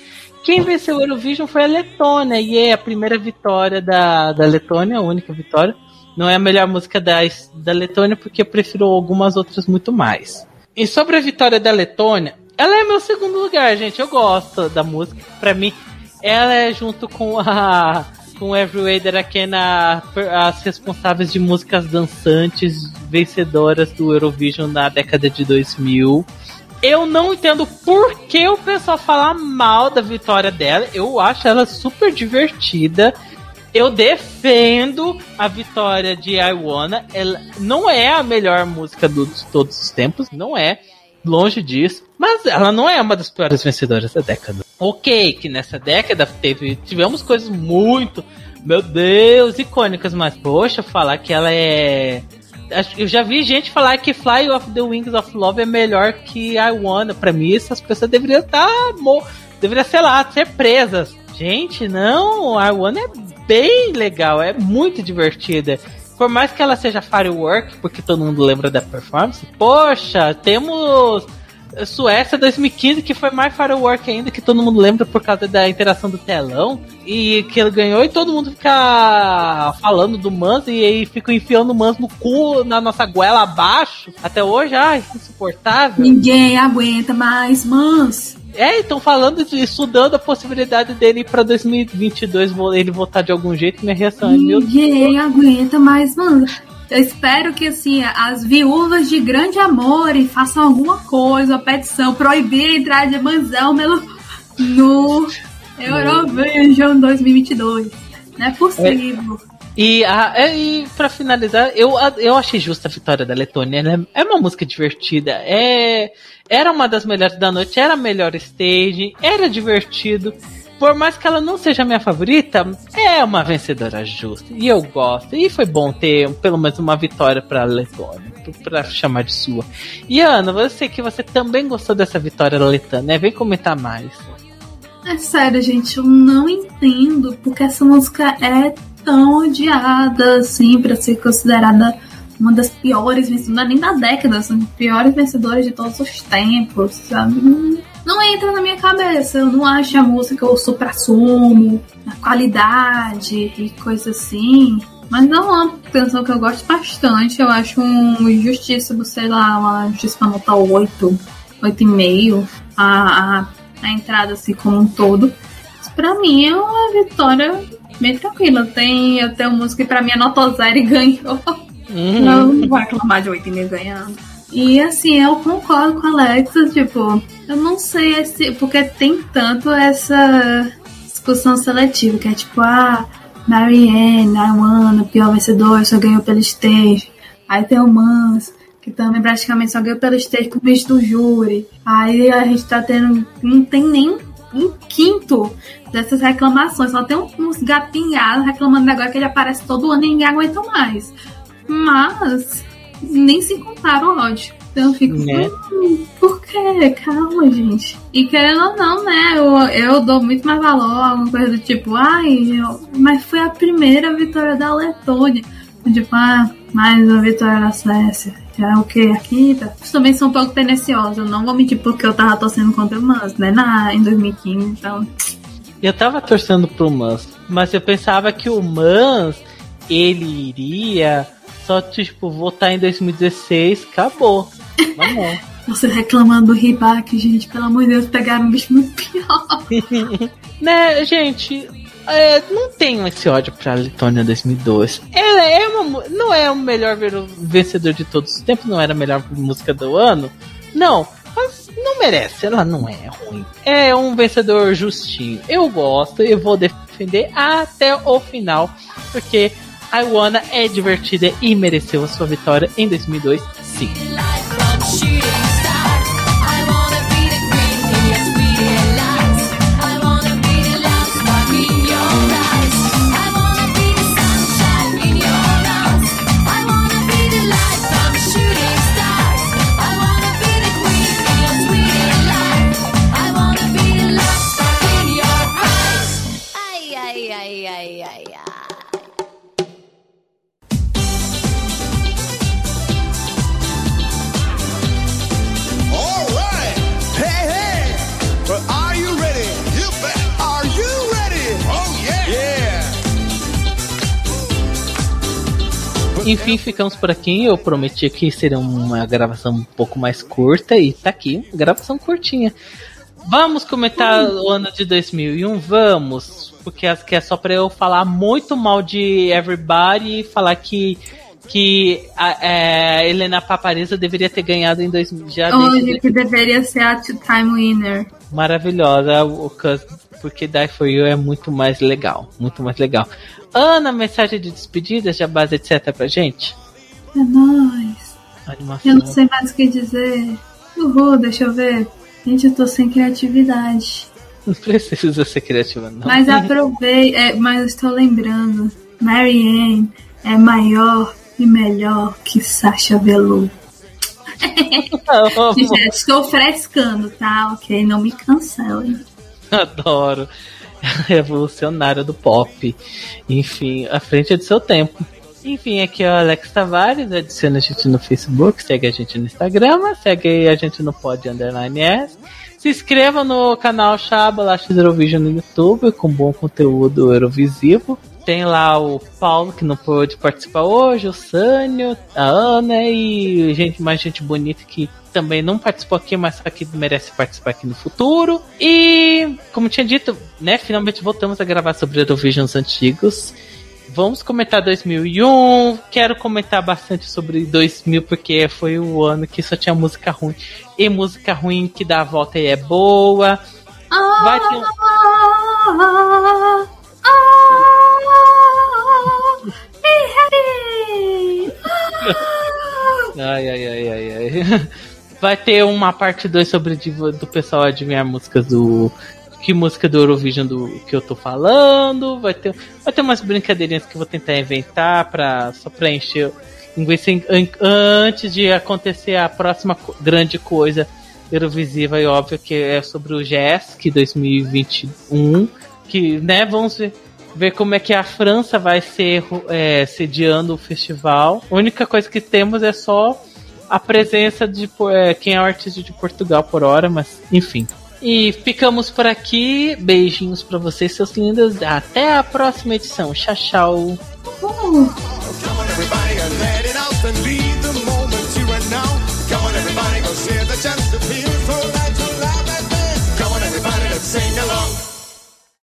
Quem venceu o Eurovision foi a Letônia, e é a primeira vitória da, da Letônia, a única vitória. Não é a melhor música da, da Letônia, porque eu prefiro algumas outras muito mais. E sobre a vitória da Letônia, ela é meu segundo lugar, gente. Eu gosto da música. Para mim, ela é junto com a com Every Way That I Can as responsáveis de músicas dançantes vencedoras do Eurovision na década de 2000. Eu não entendo por que o pessoal fala mal da vitória dela. Eu acho ela super divertida. Eu defendo a vitória de I Wanna. Ela não é a melhor música de todos os tempos, não é. Longe disso. Mas ela não é uma das piores vencedoras da década. Ok, que nessa década teve, tivemos coisas muito, meu Deus, icônicas, mas poxa, falar que ela é. Eu já vi gente falar que Fly of the Wings of Love é melhor que I Wanna. Pra mim, essas pessoas deveriam estar. Tá, deveriam, sei lá, ser presas. Gente, não, I Wanna é bem legal, é muito divertida por mais que ela seja firework, porque todo mundo lembra da performance, poxa, temos Suécia 2015, que foi mais firework ainda, que todo mundo lembra por causa da interação do telão, e que ele ganhou, e todo mundo fica falando do Mans, e aí fica enfiando o Mans no cu, na nossa goela abaixo, até hoje, ai, insuportável. Ninguém aguenta mais Mans. É, estão falando de estudando a possibilidade dele ir pra 2022 ele voltar de algum jeito. Minha reação é: Ninguém aguenta mais, mano. Eu espero que assim as viúvas de grande amor façam alguma coisa, uma petição, proibir a entrada de Manzão no Eurovision 2022. Não é possível. É. E, é, e para finalizar, eu, eu achei justa a vitória da Letônia. Né? É uma música divertida. É, era uma das melhores da noite, era a melhor stage, era divertido. Por mais que ela não seja minha favorita, é uma vencedora justa. E eu gosto. E foi bom ter pelo menos uma vitória pra Letônia. Pra chamar de sua. E Ana, você que você também gostou dessa vitória da Letônia, né? Vem comentar mais. É sério, gente, eu não entendo porque essa música é tão odiada, assim, pra ser considerada uma das piores vencedoras, nem da década, são piores vencedoras de todos os tempos, sabe? Não, não entra na minha cabeça. Eu não acho a música o supra-sumo, a qualidade e coisa assim. Mas não é uma canção que eu gosto bastante. Eu acho um injustiça, sei lá, uma justiça pra notar 8, 8,5. A, a, a entrada assim como um todo. Mas pra mim é uma vitória bem tranquila. Tem, eu tenho música que pra mim é nota zero e ganhou. Uhum. Não vou reclamar de 8,5 ganhando. E assim, eu concordo com a Alexa, tipo, eu não sei se. Porque tem tanto essa discussão seletiva, que é tipo, ah, Marianne, Arwana, pior vencedor, só ganhou pelo stage. Aí tem o Mans, que também praticamente só ganhou pelo stage com o bicho do júri. Aí a gente tá tendo. Não tem nem um quinto dessas reclamações. Só tem uns gatinhados reclamando agora que ele aparece todo ano e ninguém aguenta mais. Mas nem se compara o ódio. Então eu fico, né? hum, por quê? Calma, gente. E querendo ou não, né? Eu, eu dou muito mais valor a alguma coisa do tipo, ai, eu, mas foi a primeira vitória da Letônia. Tipo, ah, mais uma vitória da Suécia. É o que? Aqui tá. também são um pouco tendenciosos. Eu não vou mentir porque eu tava torcendo contra o Mans, né? Na, em 2015, então. Eu tava torcendo pro Mans, mas eu pensava que o Mans ele iria só, tipo, votar em 2016, acabou. Vamos. Você reclamando do Ribac, gente, pelo amor de Deus, pegaram um bicho muito pior. né, gente, é, não tenho esse ódio pra Letônia 2002. Ela é uma, não é o melhor vencedor de todos os tempos, não era a melhor música do ano. Não, mas não merece, ela não é ruim. É um vencedor justinho. Eu gosto, eu vou defender até o final, porque I Wanna é divertida e mereceu a sua vitória em 2002, sim. Enfim, ficamos por aqui. Eu prometi que seria uma gravação um pouco mais curta e tá aqui, gravação curtinha. Vamos comentar o ano de 2001? Vamos, porque acho que é só pra eu falar muito mal de Everybody e falar que que a, é, Helena Paparisa deveria ter ganhado em 2000. Já Hoje que deveria ser a two-time winner. Maravilhosa, porque Die For You é muito mais legal, muito mais legal. Ana, mensagem de despedida, base etc pra gente? É nóis. Animação. Eu não sei mais o que dizer. Uhul, deixa eu ver. Gente, eu tô sem criatividade. Não precisa ser criativa, não. Mas aprovei, é, mas estou lembrando. Marianne é maior e melhor que Sasha Velour. Estou frescando, tá? Ok, não me cancelem. Adoro. Revolucionária do pop. Enfim, à frente do seu tempo. Enfim, aqui é o Alex Tavares, adiciona a gente no Facebook, segue a gente no Instagram, segue a gente no Pod Underline S. Se inscreva no canal Chaba Lash Eurovision no YouTube, com bom conteúdo eurovisivo. Tem lá o Paulo, que não pôde participar hoje, o Sânio, a Ana e gente, mais gente bonita que também não participou aqui, mas que merece participar aqui no futuro. E, como tinha dito, né, finalmente voltamos a gravar sobre Eurovisions antigos. Vamos comentar 2001. Quero comentar bastante sobre 2000 porque foi o ano que só tinha música ruim. E música ruim que dá a volta e é boa. Vai ter um... ai, ai, ai, ai, ai. Vai ter uma parte 2 sobre do pessoal adivinhar músicas do. Que música do Eurovision do que eu tô falando. Vai ter, vai ter umas brincadeirinhas que eu vou tentar inventar pra, só pra encher antes de acontecer a próxima grande coisa Eurovisiva e óbvio que é sobre o GESC 2021. Que, né, vamos ver ver como é que a França vai ser é, sediando o festival. A única coisa que temos é só a presença de é, quem é o artista de Portugal por hora, mas enfim. E ficamos por aqui. Beijinhos para vocês, seus lindos. Até a próxima edição. Tchau, tchau.